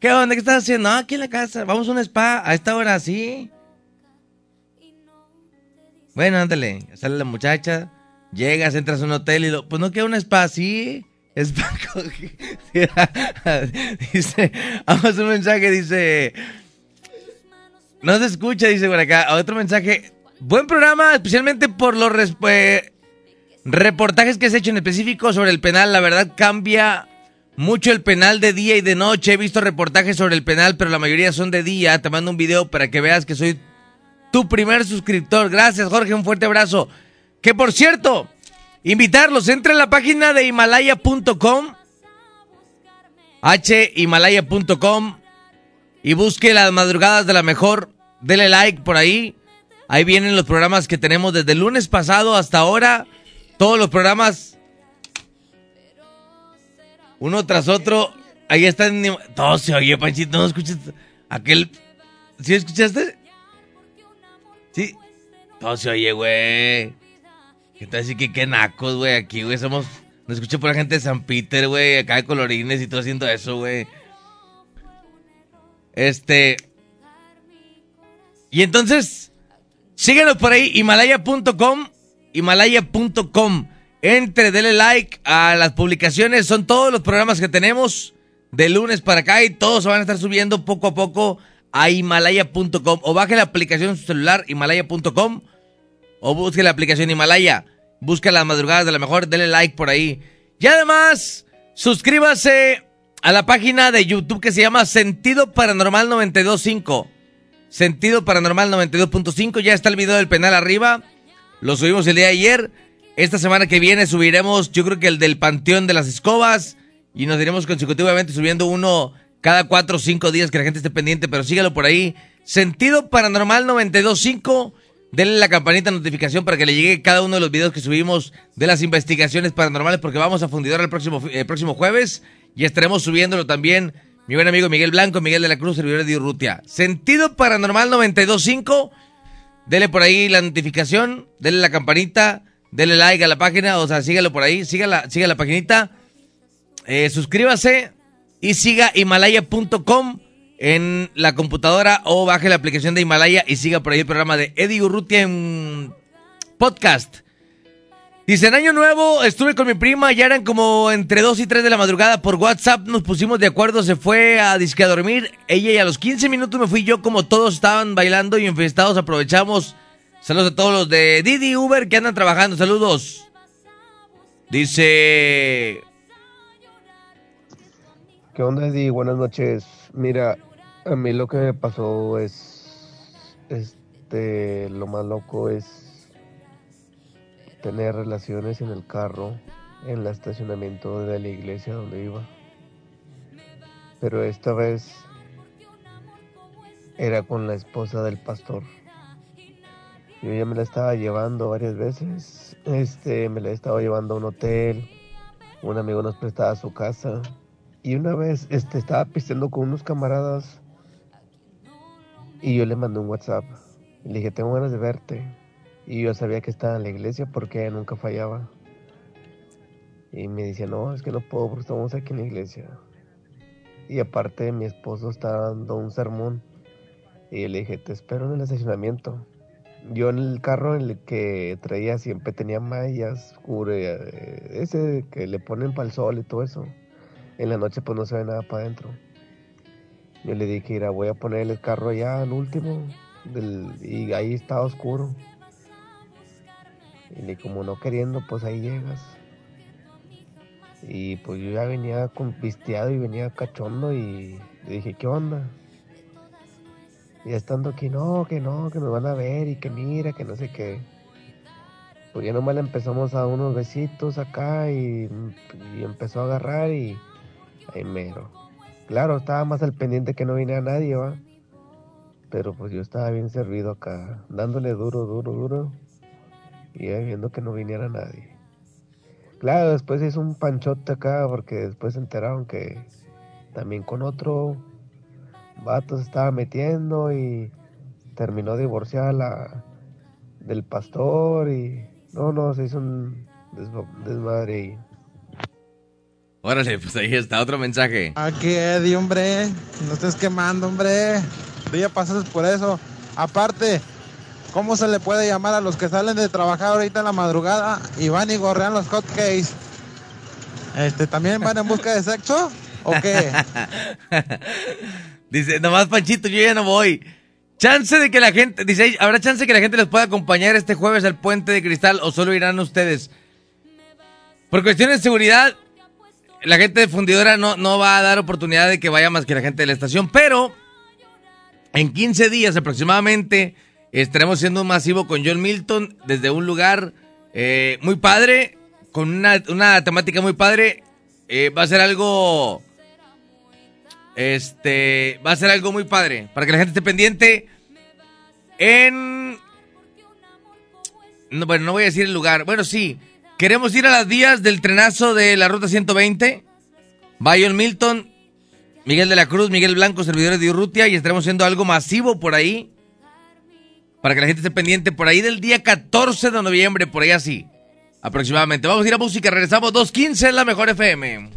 Speaker 4: ¿Qué onda? ¿Qué estás haciendo? Ah, aquí en la casa. Vamos a un spa. A esta hora, sí. Bueno, ándale. Sale la muchacha. Llegas, entras a un hotel y lo. Pues no queda un spa, sí. Spa. dice. Vamos un mensaje, dice. No se escucha, dice por acá. Otro mensaje. Buen programa, especialmente por los resp- reportajes que has hecho en específico sobre el penal. La verdad cambia mucho el penal de día y de noche. He visto reportajes sobre el penal, pero la mayoría son de día. Te mando un video para que veas que soy tu primer suscriptor. Gracias, Jorge. Un fuerte abrazo. Que por cierto, invitarlos. Entre en la página de himalaya.com. himalaya.com y busque las madrugadas de la mejor. Dele like por ahí. Ahí vienen los programas que tenemos desde el lunes pasado hasta ahora. Todos los programas. Uno tras otro. Ahí están. Todo se oye, Panchito. ¿No escuchas? Aquel. ¿Sí escuchaste? Todo se oye, güey. ¿Qué tal decir que qué nacos, güey? Aquí, güey, somos. No escucho por la gente de San Peter, güey. Acá de colorines y todo haciendo eso, güey. Este. Y entonces, síguenos por ahí, himalaya.com, himalaya.com. Entre, dele like a las publicaciones, son todos los programas que tenemos de lunes para acá y todos se van a estar subiendo poco a poco a himalaya.com o baje la aplicación en su celular, himalaya.com o busque la aplicación Himalaya. Busca las madrugadas de la mejor, dele like por ahí. Y además, suscríbase a la página de YouTube que se llama Sentido Paranormal 925. Sentido Paranormal 92.5. Ya está el video del penal arriba. Lo subimos el día de ayer. Esta semana que viene subiremos, yo creo que el del Panteón de las Escobas. Y nos iremos consecutivamente subiendo uno cada cuatro o cinco días que la gente esté pendiente. Pero sígalo por ahí. Sentido Paranormal 92.5. Denle la campanita de notificación para que le llegue cada uno de los videos que subimos de las investigaciones paranormales. Porque vamos a fundidor el próximo, el próximo jueves. Y estaremos subiéndolo también. Mi buen amigo Miguel Blanco, Miguel de la Cruz, servidor de Urrutia. Sentido Paranormal 92.5. Dele por ahí la notificación, dele la campanita, dele like a la página, o sea, sígalo por ahí, siga la, siga la paginita, eh, suscríbase y siga himalaya.com en la computadora o baje la aplicación de Himalaya y siga por ahí el programa de Eddie Urrutia en podcast. Dice, en Año Nuevo estuve con mi prima, ya eran como entre 2 y 3 de la madrugada por WhatsApp, nos pusimos de acuerdo, se fue a disque a dormir, ella y a los 15 minutos me fui yo, como todos estaban bailando y enfiestados, aprovechamos. Saludos a todos los de Didi Uber que andan trabajando, saludos. Dice,
Speaker 26: ¿Qué onda, Eddie? Buenas noches. Mira, A mí lo que me pasó es, este, lo más loco es tener relaciones en el carro, en el estacionamiento de la iglesia donde iba. Pero esta vez era con la esposa del pastor. Yo ya me la estaba llevando varias veces. Este, me la estaba llevando a un hotel. Un amigo nos prestaba su casa. Y una vez este, estaba pisteando con unos camaradas. Y yo le mandé un WhatsApp. Le dije, tengo ganas de verte. Y yo sabía que estaba en la iglesia porque nunca fallaba. Y me decía, no, es que no puedo porque estamos aquí en la iglesia. Y aparte mi esposo estaba dando un sermón. Y le dije, te espero en el estacionamiento. Yo en el carro en el que traía siempre tenía mallas, cubre, eh, ese que le ponen para el sol y todo eso. En la noche pues no se ve nada para adentro. Yo le dije, mira, voy a poner el carro allá al último y ahí estaba oscuro. Y le como no queriendo, pues ahí llegas. Y pues yo ya venía con pisteado y venía cachondo y le dije, ¿qué onda? Y estando aquí, no, que no, que nos van a ver y que mira, que no sé qué. Pues ya nomás le empezamos a unos besitos acá y empezó a agarrar y mero. Claro, estaba más al pendiente que no viniera nadie, va. Pero pues yo estaba bien servido acá, dándole duro, duro, duro. Y viendo que no viniera nadie. Claro, después hizo un panchote acá porque después se enteraron que también con otro vato se estaba metiendo y terminó divorciada la del pastor y no, no, se hizo un desma- desmadre.
Speaker 7: Órale, pues ahí está otro mensaje.
Speaker 4: Aquí, Eddie, hombre. No estés quemando, hombre. Tú ya pasaste por eso. Aparte, ¿cómo se le puede llamar a los que salen de trabajar ahorita en la madrugada y van y gorrean los hotcakes? Este, ¿También van en busca de sexo? ¿O qué?
Speaker 7: Dice, nomás Panchito, yo ya no voy. Chance de que la gente, dice, ¿habrá chance de que la gente les pueda acompañar este jueves al Puente de Cristal o solo irán ustedes? Por cuestiones de seguridad, la gente de fundidora no, no va a dar oportunidad de que vaya más que la gente de la estación, pero en 15 días aproximadamente estaremos haciendo un masivo con John Milton desde un lugar eh, muy padre, con una, una temática muy padre. Eh, va a ser algo este va a ser algo muy padre para que la gente esté pendiente en no, bueno, no voy a decir el lugar. Bueno, sí. Queremos ir a las vías del trenazo de la ruta 120. Bayon Milton, Miguel de la Cruz, Miguel Blanco, servidores de Urrutia y estaremos haciendo algo masivo por ahí. Para que la gente esté pendiente por ahí del día 14 de noviembre, por ahí así. Aproximadamente. Vamos a ir a música, regresamos 2.15 en la mejor FM.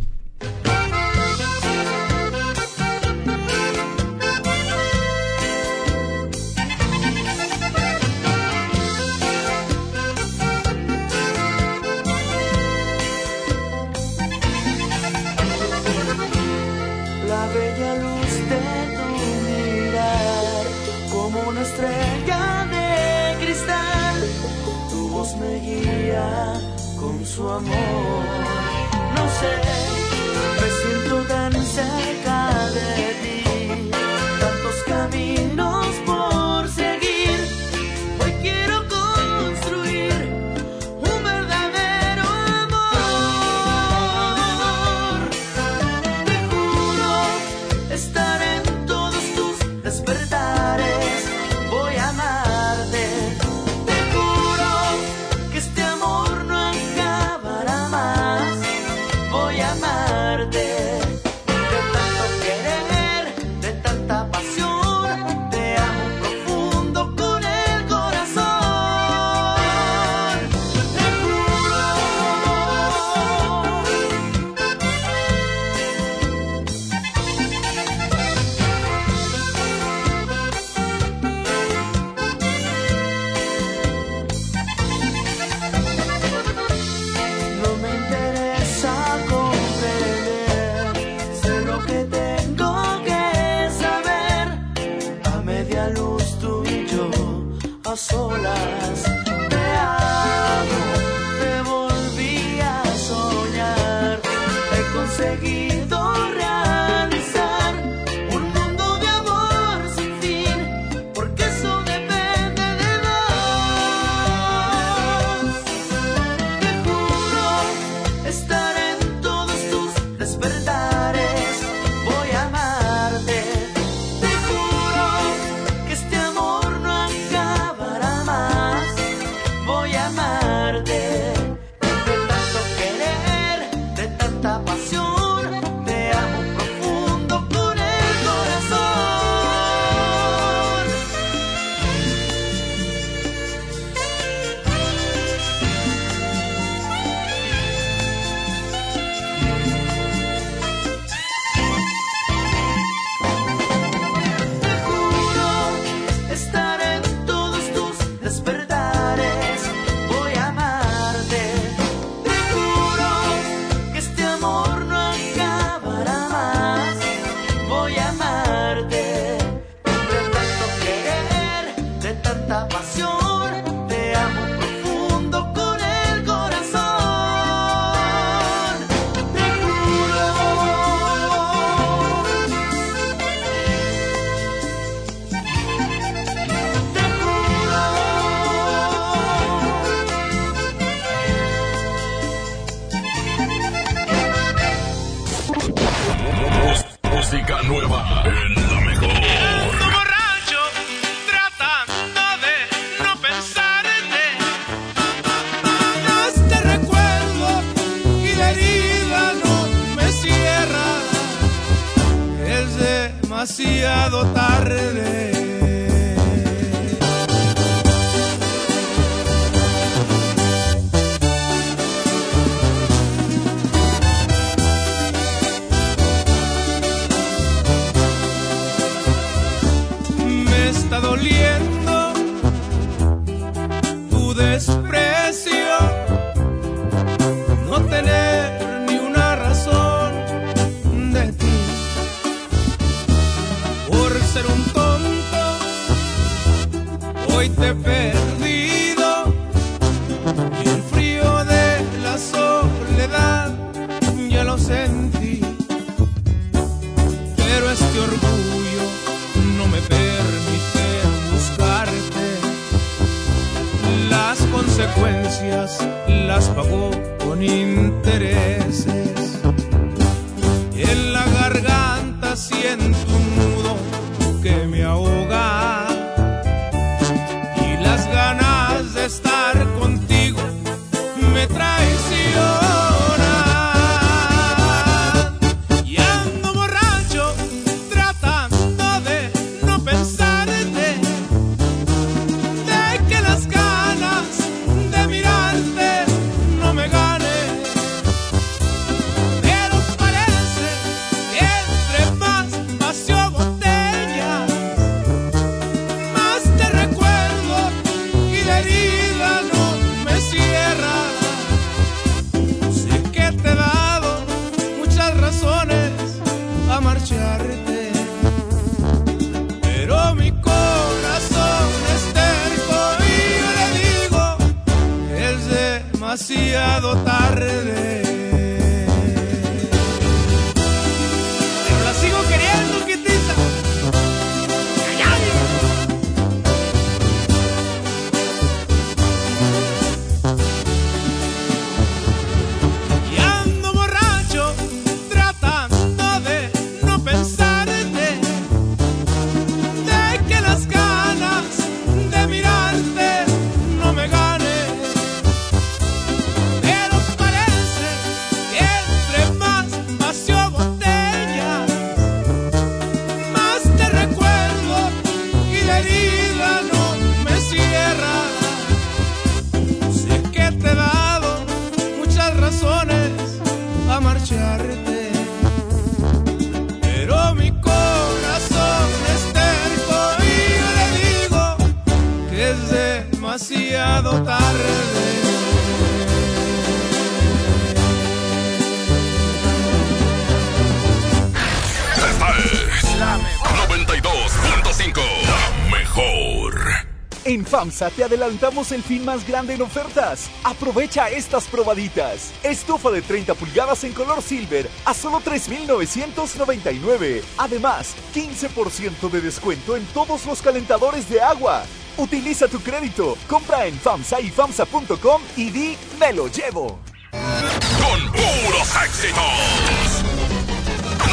Speaker 27: Está
Speaker 28: FAMSA te adelantamos el fin más grande en ofertas. Aprovecha estas probaditas. Estufa de 30 pulgadas en color silver a solo 3,999. Además, 15% de descuento en todos los calentadores de agua. Utiliza tu crédito, compra en FAMSA y FAMSA.com y di me lo llevo.
Speaker 2: Con puros éxitos.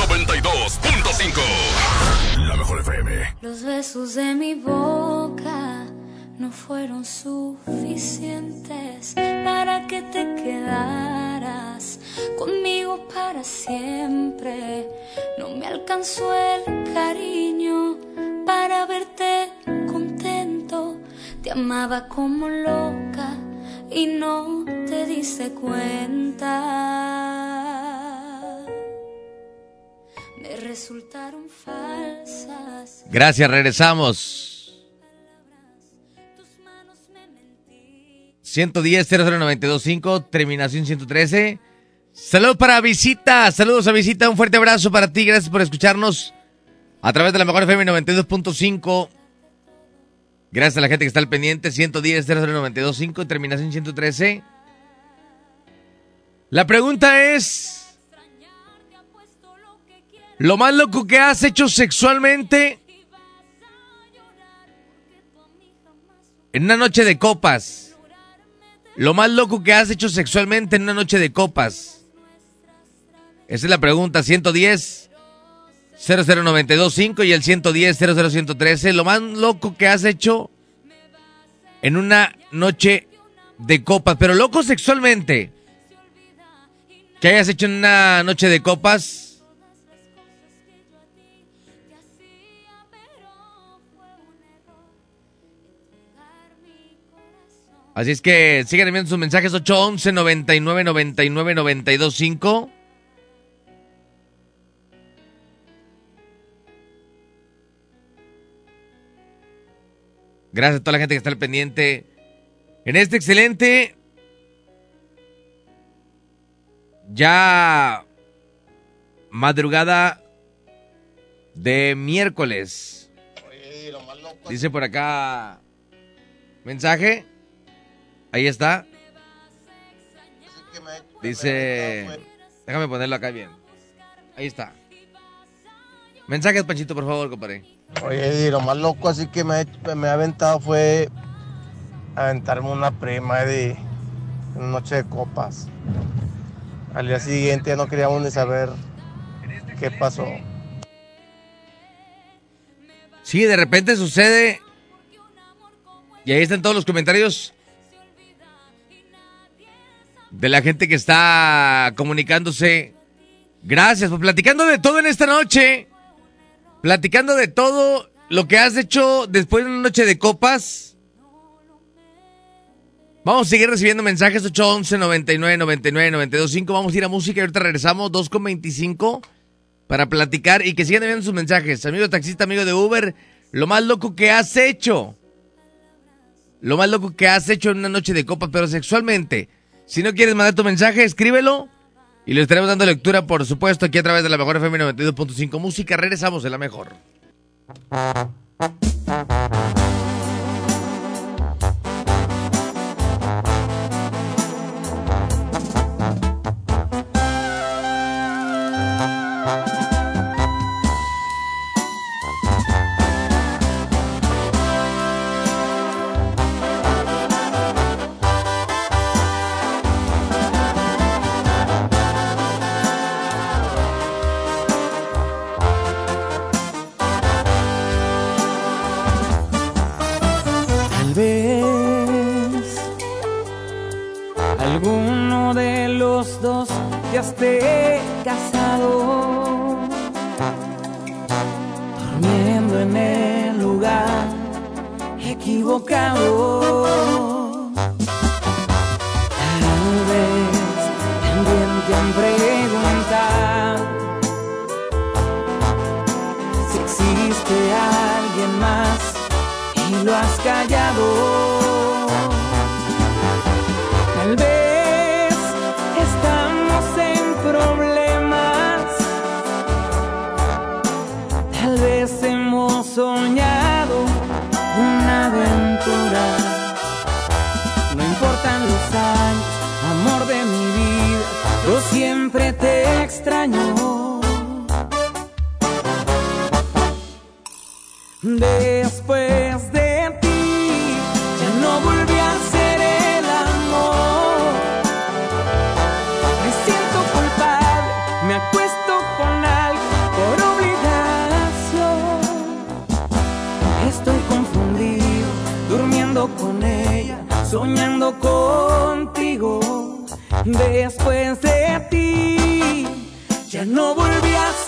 Speaker 2: 92.5. La mejor FM.
Speaker 3: Los besos de mi no fueron suficientes para que te quedaras conmigo para siempre. No me alcanzó el cariño para verte contento. Te amaba como loca y no te diste cuenta. Me resultaron falsas.
Speaker 4: Gracias, regresamos. 110 00925 terminación 113. Saludos para Visita, saludos a Visita, un fuerte abrazo para ti, gracias por escucharnos a través de la mejor FM 92.5. Gracias a la gente que está al pendiente, 110 00925 terminación 113. La pregunta es, ¿lo más loco que has hecho sexualmente en una noche de copas? Lo más loco que has hecho sexualmente en una noche de copas. Esa es la pregunta. 110 00925 y el 110 00113. Lo más loco que has hecho en una noche de copas. Pero loco sexualmente. Que hayas hecho en una noche de copas. Así es que sigan enviando sus mensajes 811 99 99 92 5. Gracias a toda la gente que está al pendiente en este excelente ya madrugada de miércoles. Dice por acá mensaje. Ahí está. Dice, déjame ponerlo acá bien. Ahí está. Mensajes, Panchito, por favor, compadre.
Speaker 5: Oye, lo más loco así que me, me ha aventado fue aventarme una prima de una noche de copas. Al día siguiente ya no queríamos ni saber qué pasó.
Speaker 4: Sí, de repente sucede. Y ahí están todos los comentarios de la gente que está comunicándose. Gracias por platicando de todo en esta noche. Platicando de todo lo que has hecho después de una noche de copas. Vamos a seguir recibiendo mensajes 811 99 99 92 5. Vamos a ir a música y ahorita regresamos 2 con 25 para platicar y que sigan enviando sus mensajes. Amigo taxista, amigo de Uber, lo más loco que has hecho. Lo más loco que has hecho en una noche de copas, pero sexualmente. Si no quieres mandar tu mensaje, escríbelo y le estaremos dando lectura, por supuesto, aquí a través de la mejor FM 92.5 Música. Regresamos de la mejor.
Speaker 1: Ya esté casado, durmiendo en el lugar equivocado. Tal vez también te han preguntado si existe alguien más y lo has callado. Después de ti ya no volví a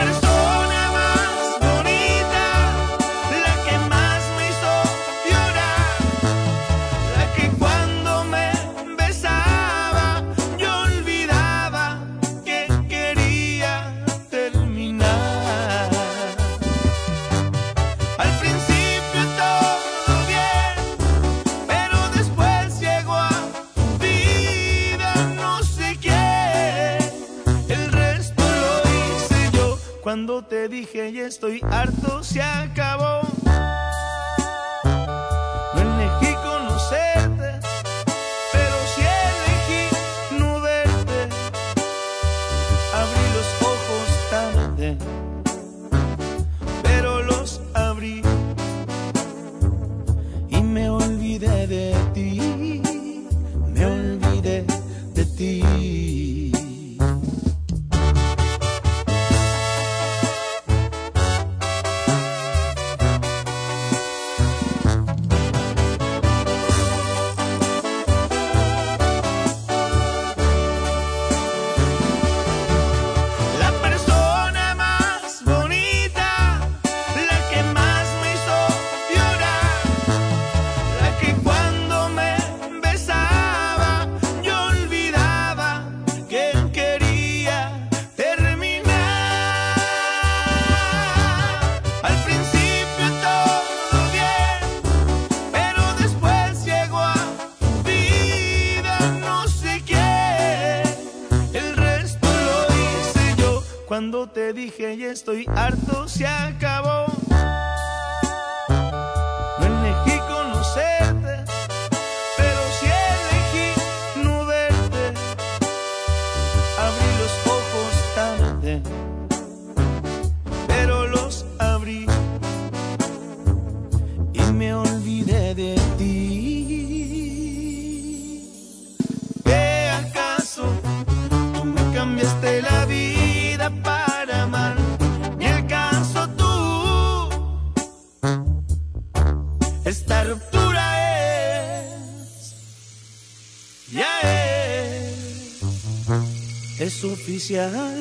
Speaker 29: estoy harto, se. Yeah. oficial.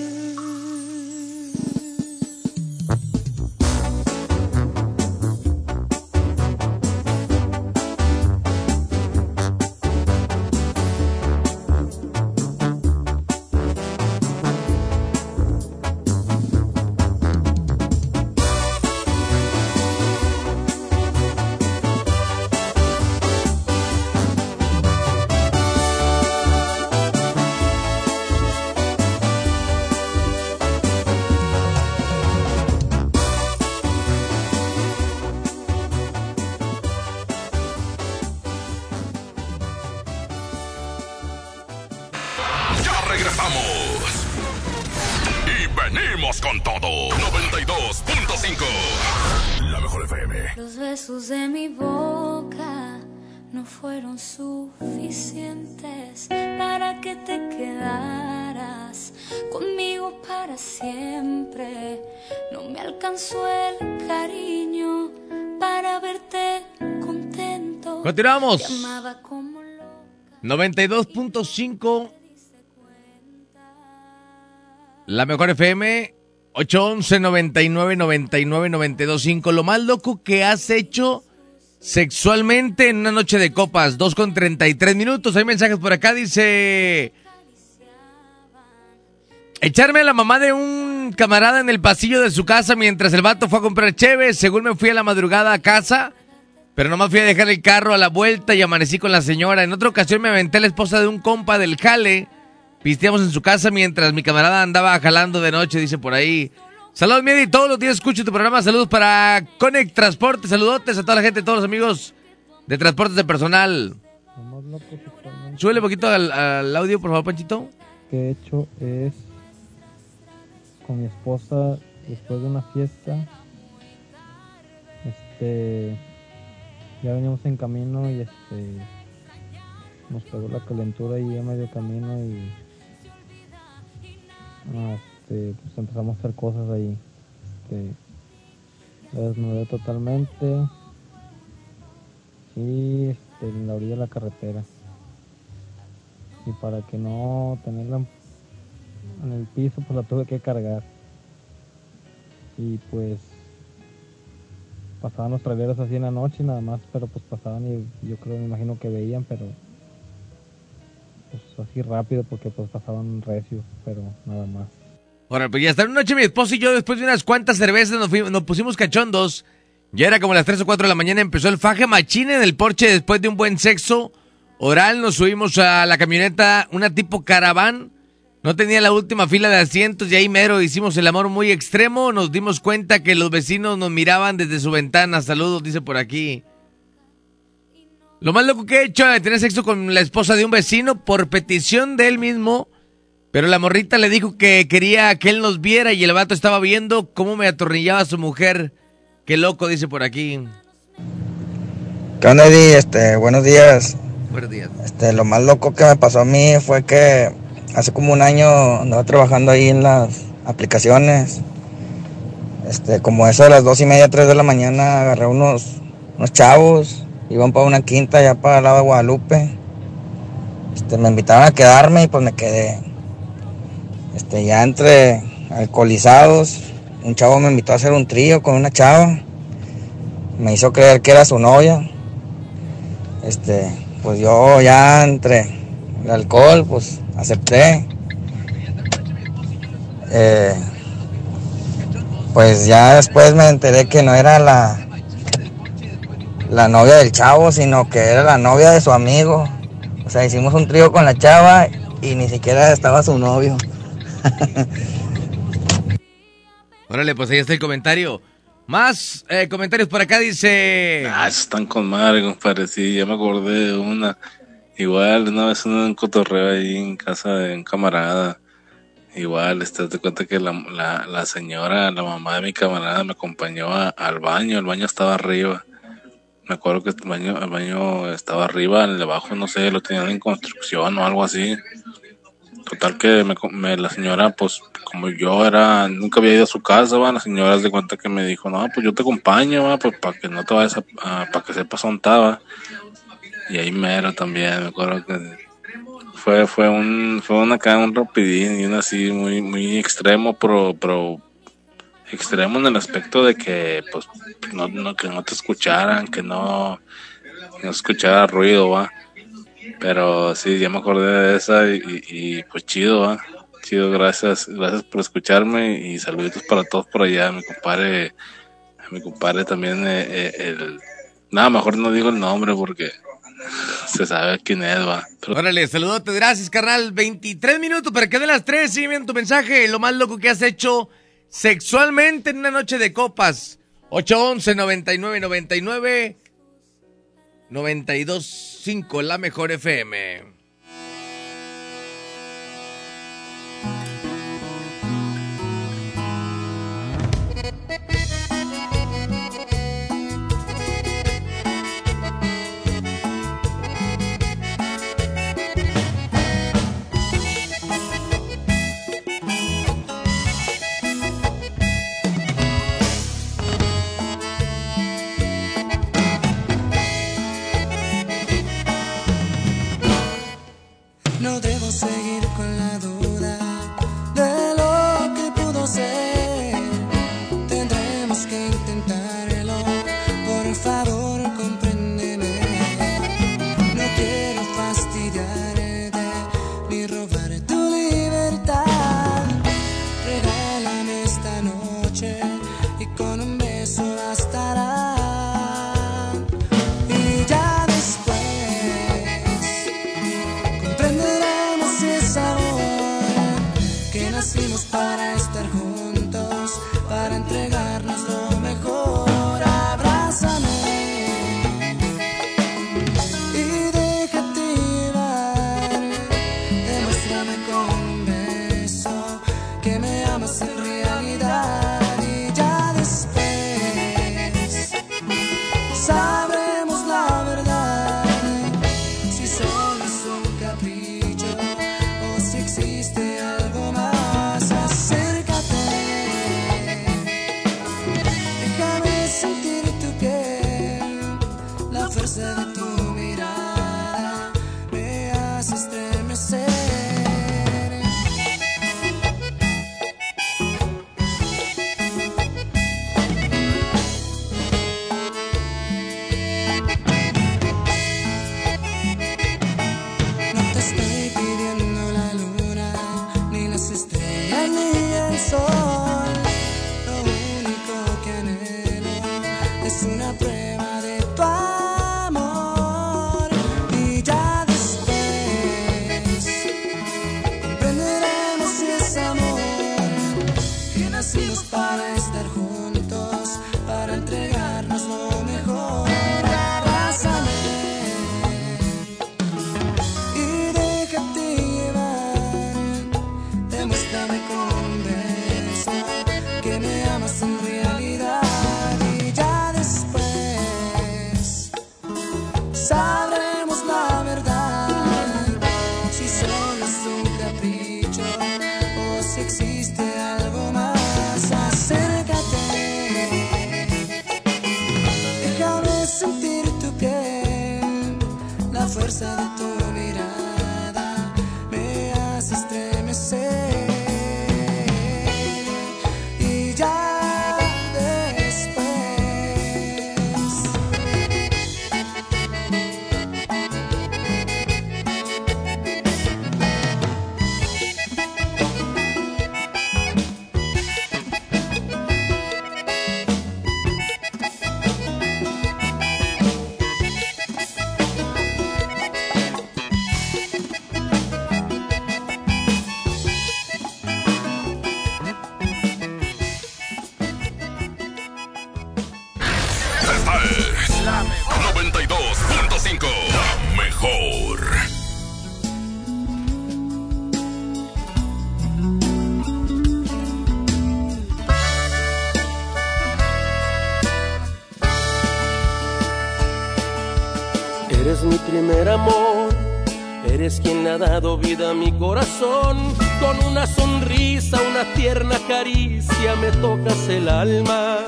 Speaker 3: cariño para verte contento.
Speaker 4: Continuamos. 92.5 La mejor FM 811 99 99 925 Lo más loco que has hecho sexualmente en una noche de copas 2 con 33 minutos Hay mensajes por acá, dice Echarme a la mamá de un camarada en el pasillo de su casa mientras el vato fue a comprar cheve. Según me fui a la madrugada a casa, pero nomás fui a dejar el carro a la vuelta y amanecí con la señora. En otra ocasión me aventé a la esposa de un compa del jale. Pisteamos en su casa mientras mi camarada andaba jalando de noche, dice por ahí. Saludos, Miedi, todos los días escucho tu programa. Saludos para Connect Transporte. Saludotes a toda la gente, todos los amigos de transportes de personal. Súbele un poquito al, al audio, por favor, Panchito.
Speaker 30: que he hecho es con mi esposa después de una fiesta. Este ya veníamos en camino y este nos pegó la calentura y a medio camino y ah, este, pues empezamos a hacer cosas ahí. Este, la desnudé totalmente y este, en la orilla de la carretera. Y para que no tenerla en el piso, pues la tuve que cargar. Y pues pasaban los traileros así en la noche nada más, pero pues pasaban y yo creo, me imagino que veían, pero pues así rápido porque pues pasaban recios, pero nada más.
Speaker 4: Ahora, pues ya esta noche mi esposo y yo, después de unas cuantas cervezas, nos, fuimos- nos pusimos cachondos. Ya era como las 3 o 4 de la mañana, empezó el faje machín en el porche después de un buen sexo oral. Nos subimos a la camioneta, una tipo caraván. No tenía la última fila de asientos y ahí mero hicimos el amor muy extremo. Nos dimos cuenta que los vecinos nos miraban desde su ventana. Saludos, dice por aquí. Lo más loco que he hecho es tener sexo con la esposa de un vecino por petición de él mismo. Pero la morrita le dijo que quería que él nos viera y el vato estaba viendo cómo me atornillaba a su mujer. Qué loco, dice por aquí.
Speaker 31: ¿Qué onda, Eddie? Este, buenos días.
Speaker 4: Buenos días.
Speaker 31: Este, lo más loco que me pasó a mí fue que hace como un año andaba trabajando ahí en las aplicaciones. Este, como eso de las dos y media, tres de la mañana, agarré unos, unos chavos, iban para una quinta allá para el lado de Guadalupe. Este, me invitaron a quedarme y pues me quedé. Este, ya entre alcoholizados, un chavo me invitó a hacer un trío con una chava. Me hizo creer que era su novia. Este, pues yo ya entre el alcohol, pues acepté. Eh, pues ya después me enteré que no era la, la novia del chavo, sino que era la novia de su amigo. O sea, hicimos un trío con la chava y ni siquiera estaba su novio.
Speaker 4: Órale, pues ahí está el comentario. Más eh, comentarios por acá, dice...
Speaker 25: Ah, están con madre, compadre. Sí, ya me acordé de una. Igual, una vez en un cotorreo ahí en casa de un camarada. Igual, este, te cuenta que la, la, señora, la mamá de mi camarada, me acompañó a- al baño. El baño estaba arriba. Me acuerdo que el baño, el baño estaba arriba, el de abajo, no sé, lo tenían en construcción o algo así. Total que me, me- la señora, pues, como yo era, nunca había ido a su casa, va, la señora se de cuenta que me dijo, no, pues yo te acompaño, va, pues para que no te vayas a, para que sepas dónde estaba. Y ahí mero también, me acuerdo que fue, fue un, fue una acá, un rapidín y un así muy, muy extremo, pero, pero extremo en el aspecto de que, pues, no, no, que no te escucharan, que no, no escuchara ruido, va. Pero sí, ya me acordé de esa y, y- pues chido, ¿va? Chido, gracias, gracias por escucharme y saluditos para todos por allá, mi compadre, a mi compadre también, eh, eh, el... Nada, mejor no digo el nombre porque se sabe quién es, va. Pero
Speaker 4: Órale, saludote, gracias, carnal. 23 minutos para que de las 3, sí, bien tu mensaje. Lo más loco que has hecho sexualmente en una noche de copas. 811 99 99 925, la mejor FM.
Speaker 27: La
Speaker 32: vida mi corazón. Con una sonrisa, una tierna caricia me tocas el alma.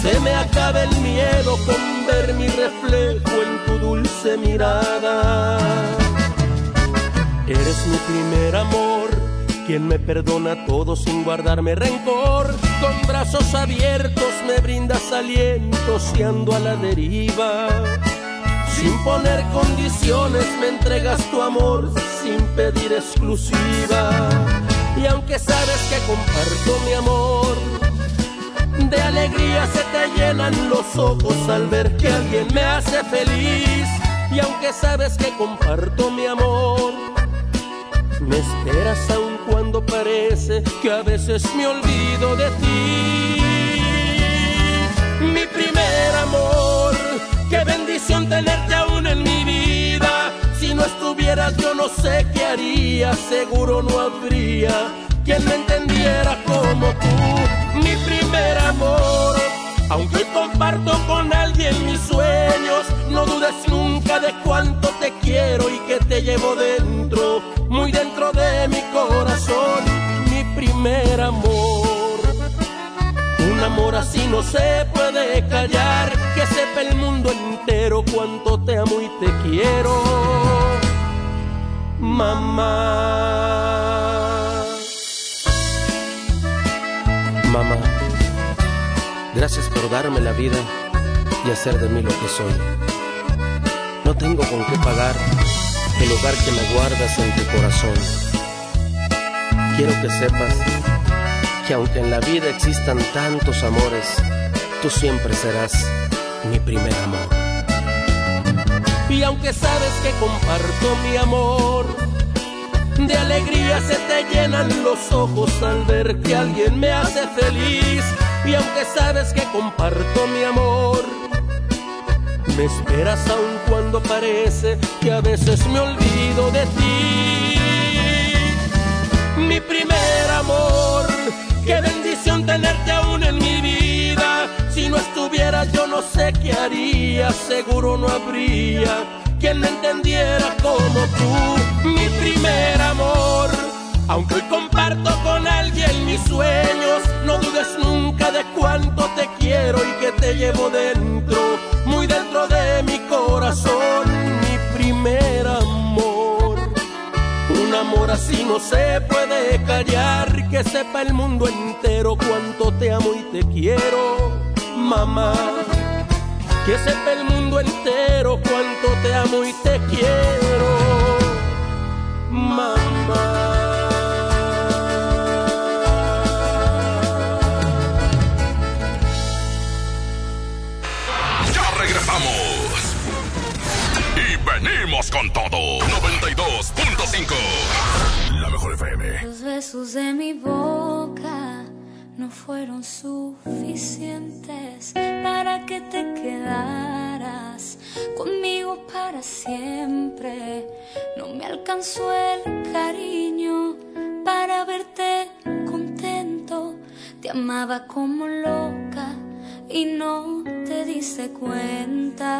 Speaker 32: Se me acaba el miedo con ver mi reflejo en tu dulce mirada. Eres mi primer amor, quien me perdona todo sin guardarme rencor. Con brazos abiertos me brindas aliento si ando a la deriva. Sin poner condiciones me entregas tu amor sin pedir exclusiva. Y aunque sabes que comparto mi amor, de alegría se te llenan los ojos al ver que alguien me hace feliz. Y aunque sabes que comparto mi amor, me esperas aun cuando parece que a veces me olvido de ti. Mi primer amor, qué bendición tenerte aún en mi vida. No estuvieras yo no sé qué haría, seguro no habría quien me entendiera como tú. Mi primer amor, aunque comparto con alguien mis sueños, no dudes nunca de cuánto te quiero y que te llevo dentro, muy dentro de mi corazón, mi primer amor. Amor así no se puede callar, que sepa el mundo entero cuánto te amo y te quiero. mamá. Mamá, gracias por darme la vida y hacer de mí lo que soy. No tengo con qué pagar el lugar que me guardas en tu corazón. Quiero que sepas que aunque en la vida existan tantos amores, tú siempre serás mi primer amor. Y aunque sabes que comparto mi amor, de alegría se te llenan los ojos al ver que alguien me hace feliz. Y aunque sabes que comparto mi amor, me esperas aun cuando parece que a veces me olvido de ti. Mi primer amor, qué bendición tenerte aún en mi vida. Si no estuvieras yo no sé qué haría, seguro no habría quien me entendiera como tú. Mi primer amor, aunque hoy comparto con alguien mis sueños, no dudes nunca de cuánto te quiero y que te llevo dentro, no se puede callar, que sepa el mundo entero cuánto te amo y te quiero, mamá. Que sepa el mundo entero cuánto te amo y te quiero, mamá.
Speaker 2: Ya regresamos. Y venimos con todo. 92.5.
Speaker 3: Los besos de mi boca no fueron suficientes para que te quedaras conmigo para siempre. No me alcanzó el cariño para verte contento. Te amaba como loca y no te diste cuenta.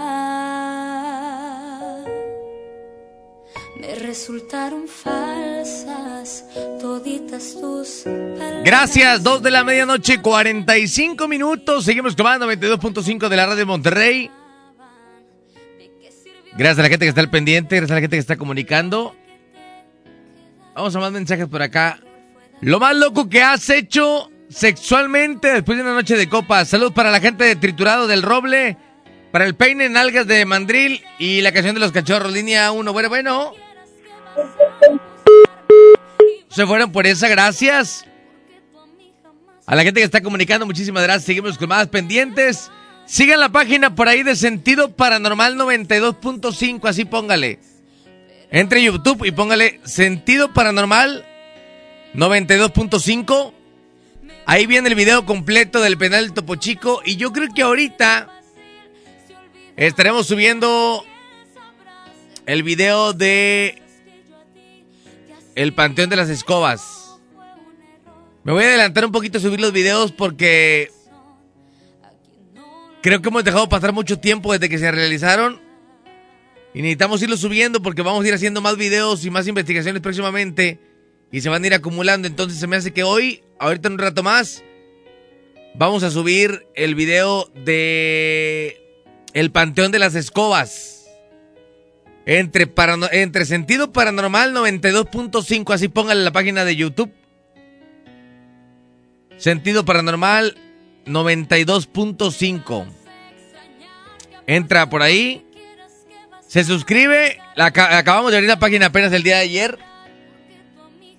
Speaker 3: Resultaron falsas toditas tus.
Speaker 4: Gracias, 2 de la medianoche, 45 minutos. Seguimos tomando 92.5 de la radio Monterrey. Gracias a la gente que está al pendiente, gracias a la gente que está comunicando. Vamos a más mensajes por acá. Lo más loco que has hecho sexualmente después de una noche de copas. Salud para la gente de Triturado del Roble, para el peine en algas de Mandril y la canción de los cachorros, línea 1. Bueno, bueno. Se fueron por esa, gracias. A la gente que está comunicando, muchísimas gracias. Seguimos con más pendientes. Sigan la página por ahí de Sentido Paranormal 92.5, así póngale. Entre YouTube y póngale Sentido Paranormal 92.5. Ahí viene el video completo del penal del Topo Chico. Y yo creo que ahorita estaremos subiendo el video de El Panteón de las Escobas. Me voy a adelantar un poquito a subir los videos porque creo que hemos dejado pasar mucho tiempo desde que se realizaron. Y necesitamos irlo subiendo porque vamos a ir haciendo más videos y más investigaciones próximamente. Y se van a ir acumulando. Entonces se me hace que hoy, ahorita en un rato más, vamos a subir el video de El Panteón de las Escobas. Entre, entre Sentido Paranormal 92.5, así póngale la página de YouTube. Sentido Paranormal 92.5. Entra por ahí. Se suscribe. La, aca- acabamos de abrir la página apenas el día de ayer.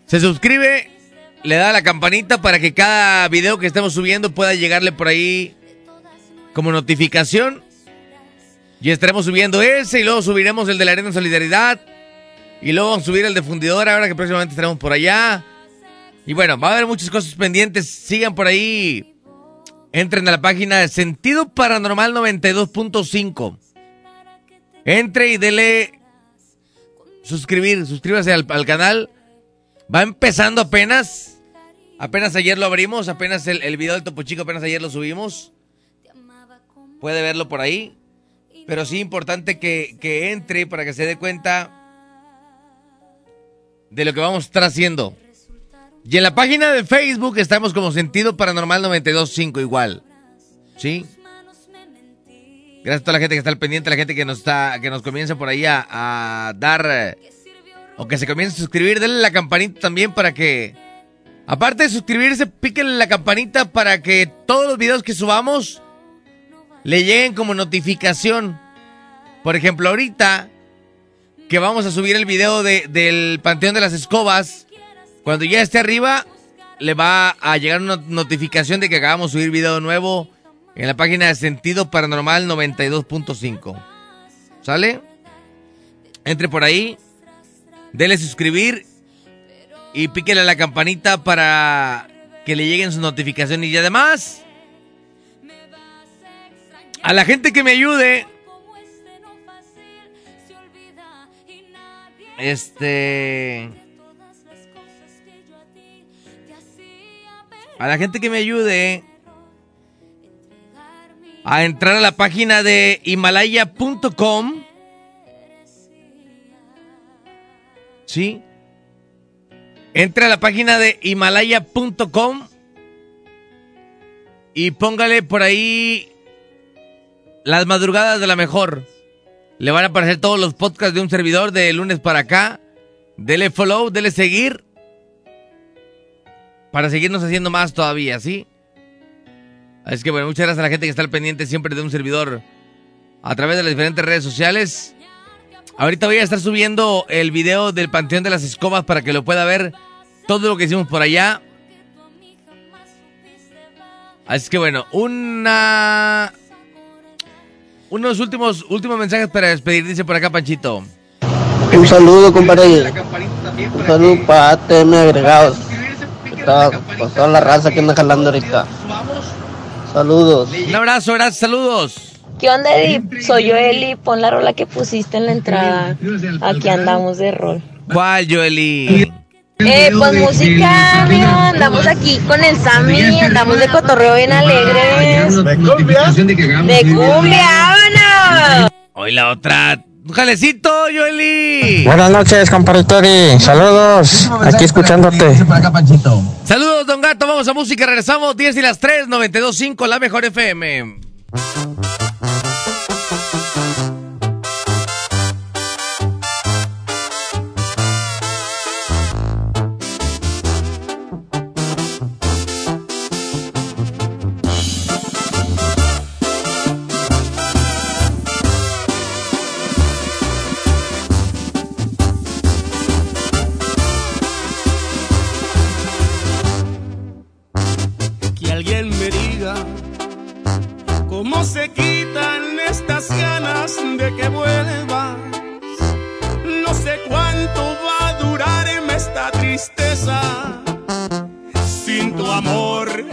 Speaker 4: Se suscribe. Le da la campanita para que cada video que estemos subiendo pueda llegarle por ahí como notificación. Y estaremos subiendo ese y luego subiremos el de la Arena Solidaridad. Y luego vamos a subir el de Fundidor ahora que próximamente estaremos por allá. Y bueno, va a haber muchas cosas pendientes. Sigan por ahí. Entren a la página de Sentido Paranormal 92.5. Entre y dele suscribir, suscríbase al, al canal. Va empezando apenas. Apenas ayer lo abrimos, apenas el, el video del Topo Chico, apenas ayer lo subimos. Puede verlo por ahí. Pero sí importante que, que entre para que se dé cuenta de lo que vamos a estar haciendo. Y en la página de Facebook estamos como Sentido Paranormal 925 igual. ¿Sí? Gracias a toda la gente que está al pendiente, la gente que nos está, que nos comienza por ahí a, dar eh, o que se comiencen a suscribir, denle la campanita también para que, aparte de suscribirse, píquenle la campanita para que todos los videos que subamos le lleguen como notificación. Por ejemplo, ahorita que vamos a subir el video de- del Panteón de las Escobas, cuando ya esté arriba, le va a llegar una notificación de que acabamos de subir video nuevo en la página de Sentido Paranormal 92.5. ¿Sale? Entre por ahí, dele suscribir y píquele a la campanita para que le lleguen sus notificaciones. Y además, a la gente que me ayude, este... A la gente que me ayude a entrar a la página de himalaya.com. ¿Sí? Entre a la página de himalaya.com y póngale por ahí las madrugadas de la mejor. Le van a aparecer todos los podcasts de un servidor de lunes para acá. Dele follow, dele seguir. Para seguirnos haciendo más todavía, ¿sí? Así que bueno, muchas gracias a la gente que está al pendiente siempre de un servidor a través de las diferentes redes sociales. Ahorita voy a estar subiendo el video del Panteón de las Escobas para que lo pueda ver todo lo que hicimos por allá. Así que bueno, una... Unos últimos, últimos mensajes para despedir, dice por acá Panchito.
Speaker 33: Un saludo, compadre. Un saludo para ATM agregados. Está con toda la raza que anda jalando ahorita. Saludos.
Speaker 4: Un abrazo, gracias, saludos.
Speaker 34: ¿Qué onda, Edip? Soy yo, Eli. Pon la rola que pusiste en la entrada. Aquí andamos de rol.
Speaker 4: ¿Cuál, Joeli?
Speaker 34: Eh, pues música, amigo. Andamos aquí con el Sammy. Andamos de cotorreo bien alegres.
Speaker 33: ¿De cumbia?
Speaker 34: De cumbia, vámonos.
Speaker 4: Hoy la otra. Un jalecito, Joeli.
Speaker 33: Buenas noches, compadre Tori. Saludos. Aquí escuchándote.
Speaker 4: Saludos, don Gato. Vamos a música. Regresamos 10 y las 3, 92.5, la mejor FM.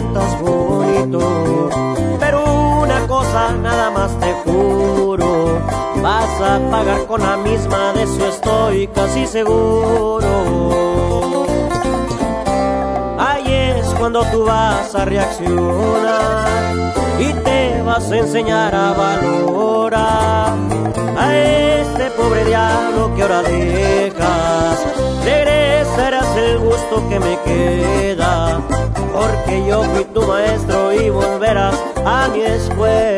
Speaker 35: estás
Speaker 36: bonito, pero una cosa nada más te juro, vas a pagar con la misma, de eso estoy casi seguro. Ahí es cuando tú vas a reaccionar y te vas a enseñar a valorar a este pobre diablo que ahora dejas, regresarás el gusto que me queda porque yo fui tu maestro y volverás a mi escuela.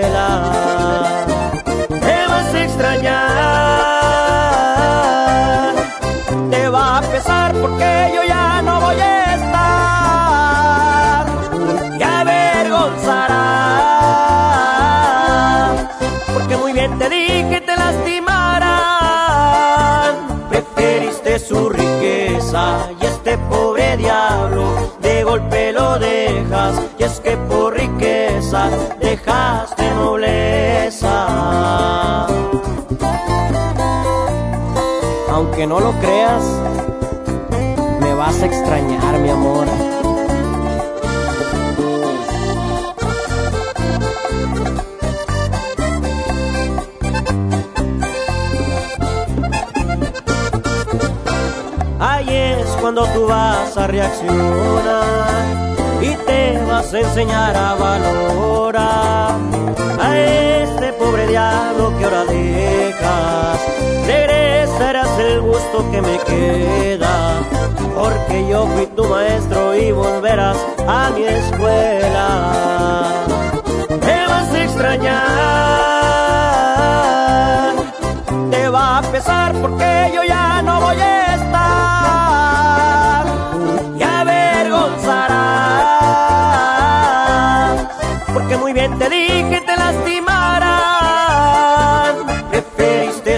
Speaker 36: Aunque no lo creas, me vas a extrañar, mi amor. Ahí es cuando tú vas a reaccionar y te vas a enseñar a valorar a este pobre diablo que ahora dejas. Regresarás el gusto que me queda, porque yo fui tu maestro y volverás a mi escuela. Te vas a extrañar, te va a pesar porque yo ya no voy a estar y avergonzarás porque muy bien te dije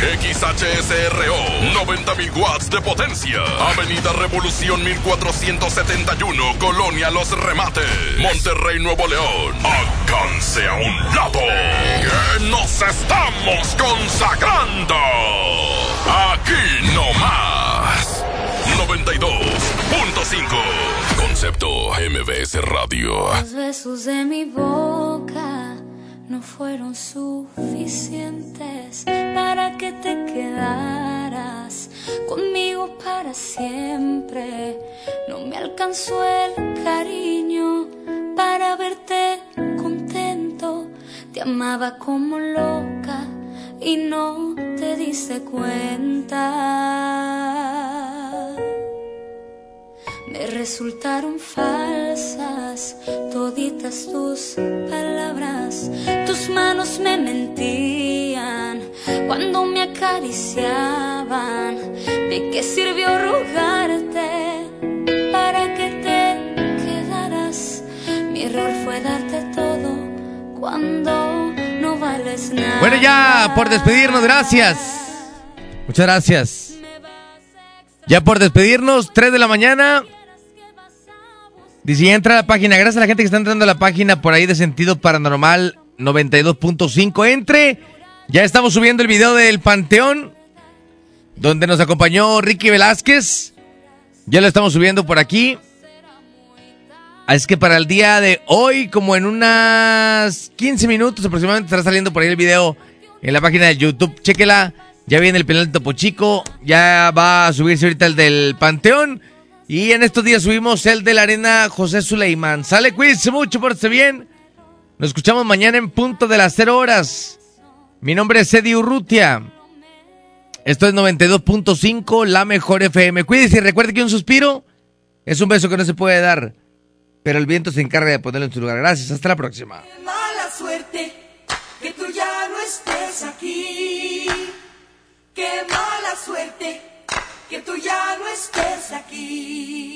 Speaker 2: XHSRO. 90.000 watts de potencia. Avenida Revolución 1471. Colonia Los Remates. Monterrey, Nuevo León. Alcance a un lado. Nos estamos consagrando. Aquí no más. 92.5. Concepto MBS Radio.
Speaker 3: Los besos de mi boca no fueron suficientes para que te quedaras conmigo para siempre. No me alcanzó el cariño para verte contento. Te amaba como loca y no te diste cuenta. Me resultaron falsas toditas tus palabras. Tus manos me mentían cuando me acariciaban. ¿De qué sirvió rogarte para que te quedaras? Mi error fue darte todo cuando no vales nada.
Speaker 4: Bueno, ya por despedirnos, gracias. Muchas gracias. Ya por despedirnos, 3 de la mañana. Dice, entra a la página. Gracias a la gente que está entrando a la página por ahí de Sentido Paranormal 92.5. Entre. Ya estamos subiendo el video del Panteón. Donde nos acompañó Ricky Velázquez. Ya lo estamos subiendo por aquí. Es que para el día de hoy, como en unas 15 minutos aproximadamente, estará saliendo por ahí el video en la página de YouTube. Chéquela. Ya viene el penal Topo Chico. Ya va a subirse ahorita el del Panteón. Y en estos días subimos el de la arena José Suleimán. Sale, cuídense mucho, pórtense bien. Nos escuchamos mañana en punto de las 0 horas. Mi nombre es Eddie Urrutia. Esto es 92.5, la mejor FM. Cuídense y recuerde que un suspiro es un beso que no se puede dar. Pero el viento se encarga de ponerlo en su lugar. Gracias, hasta la próxima.
Speaker 8: mala suerte que tú ya no estés aquí. Qué mala suerte que tú ya no estés aquí.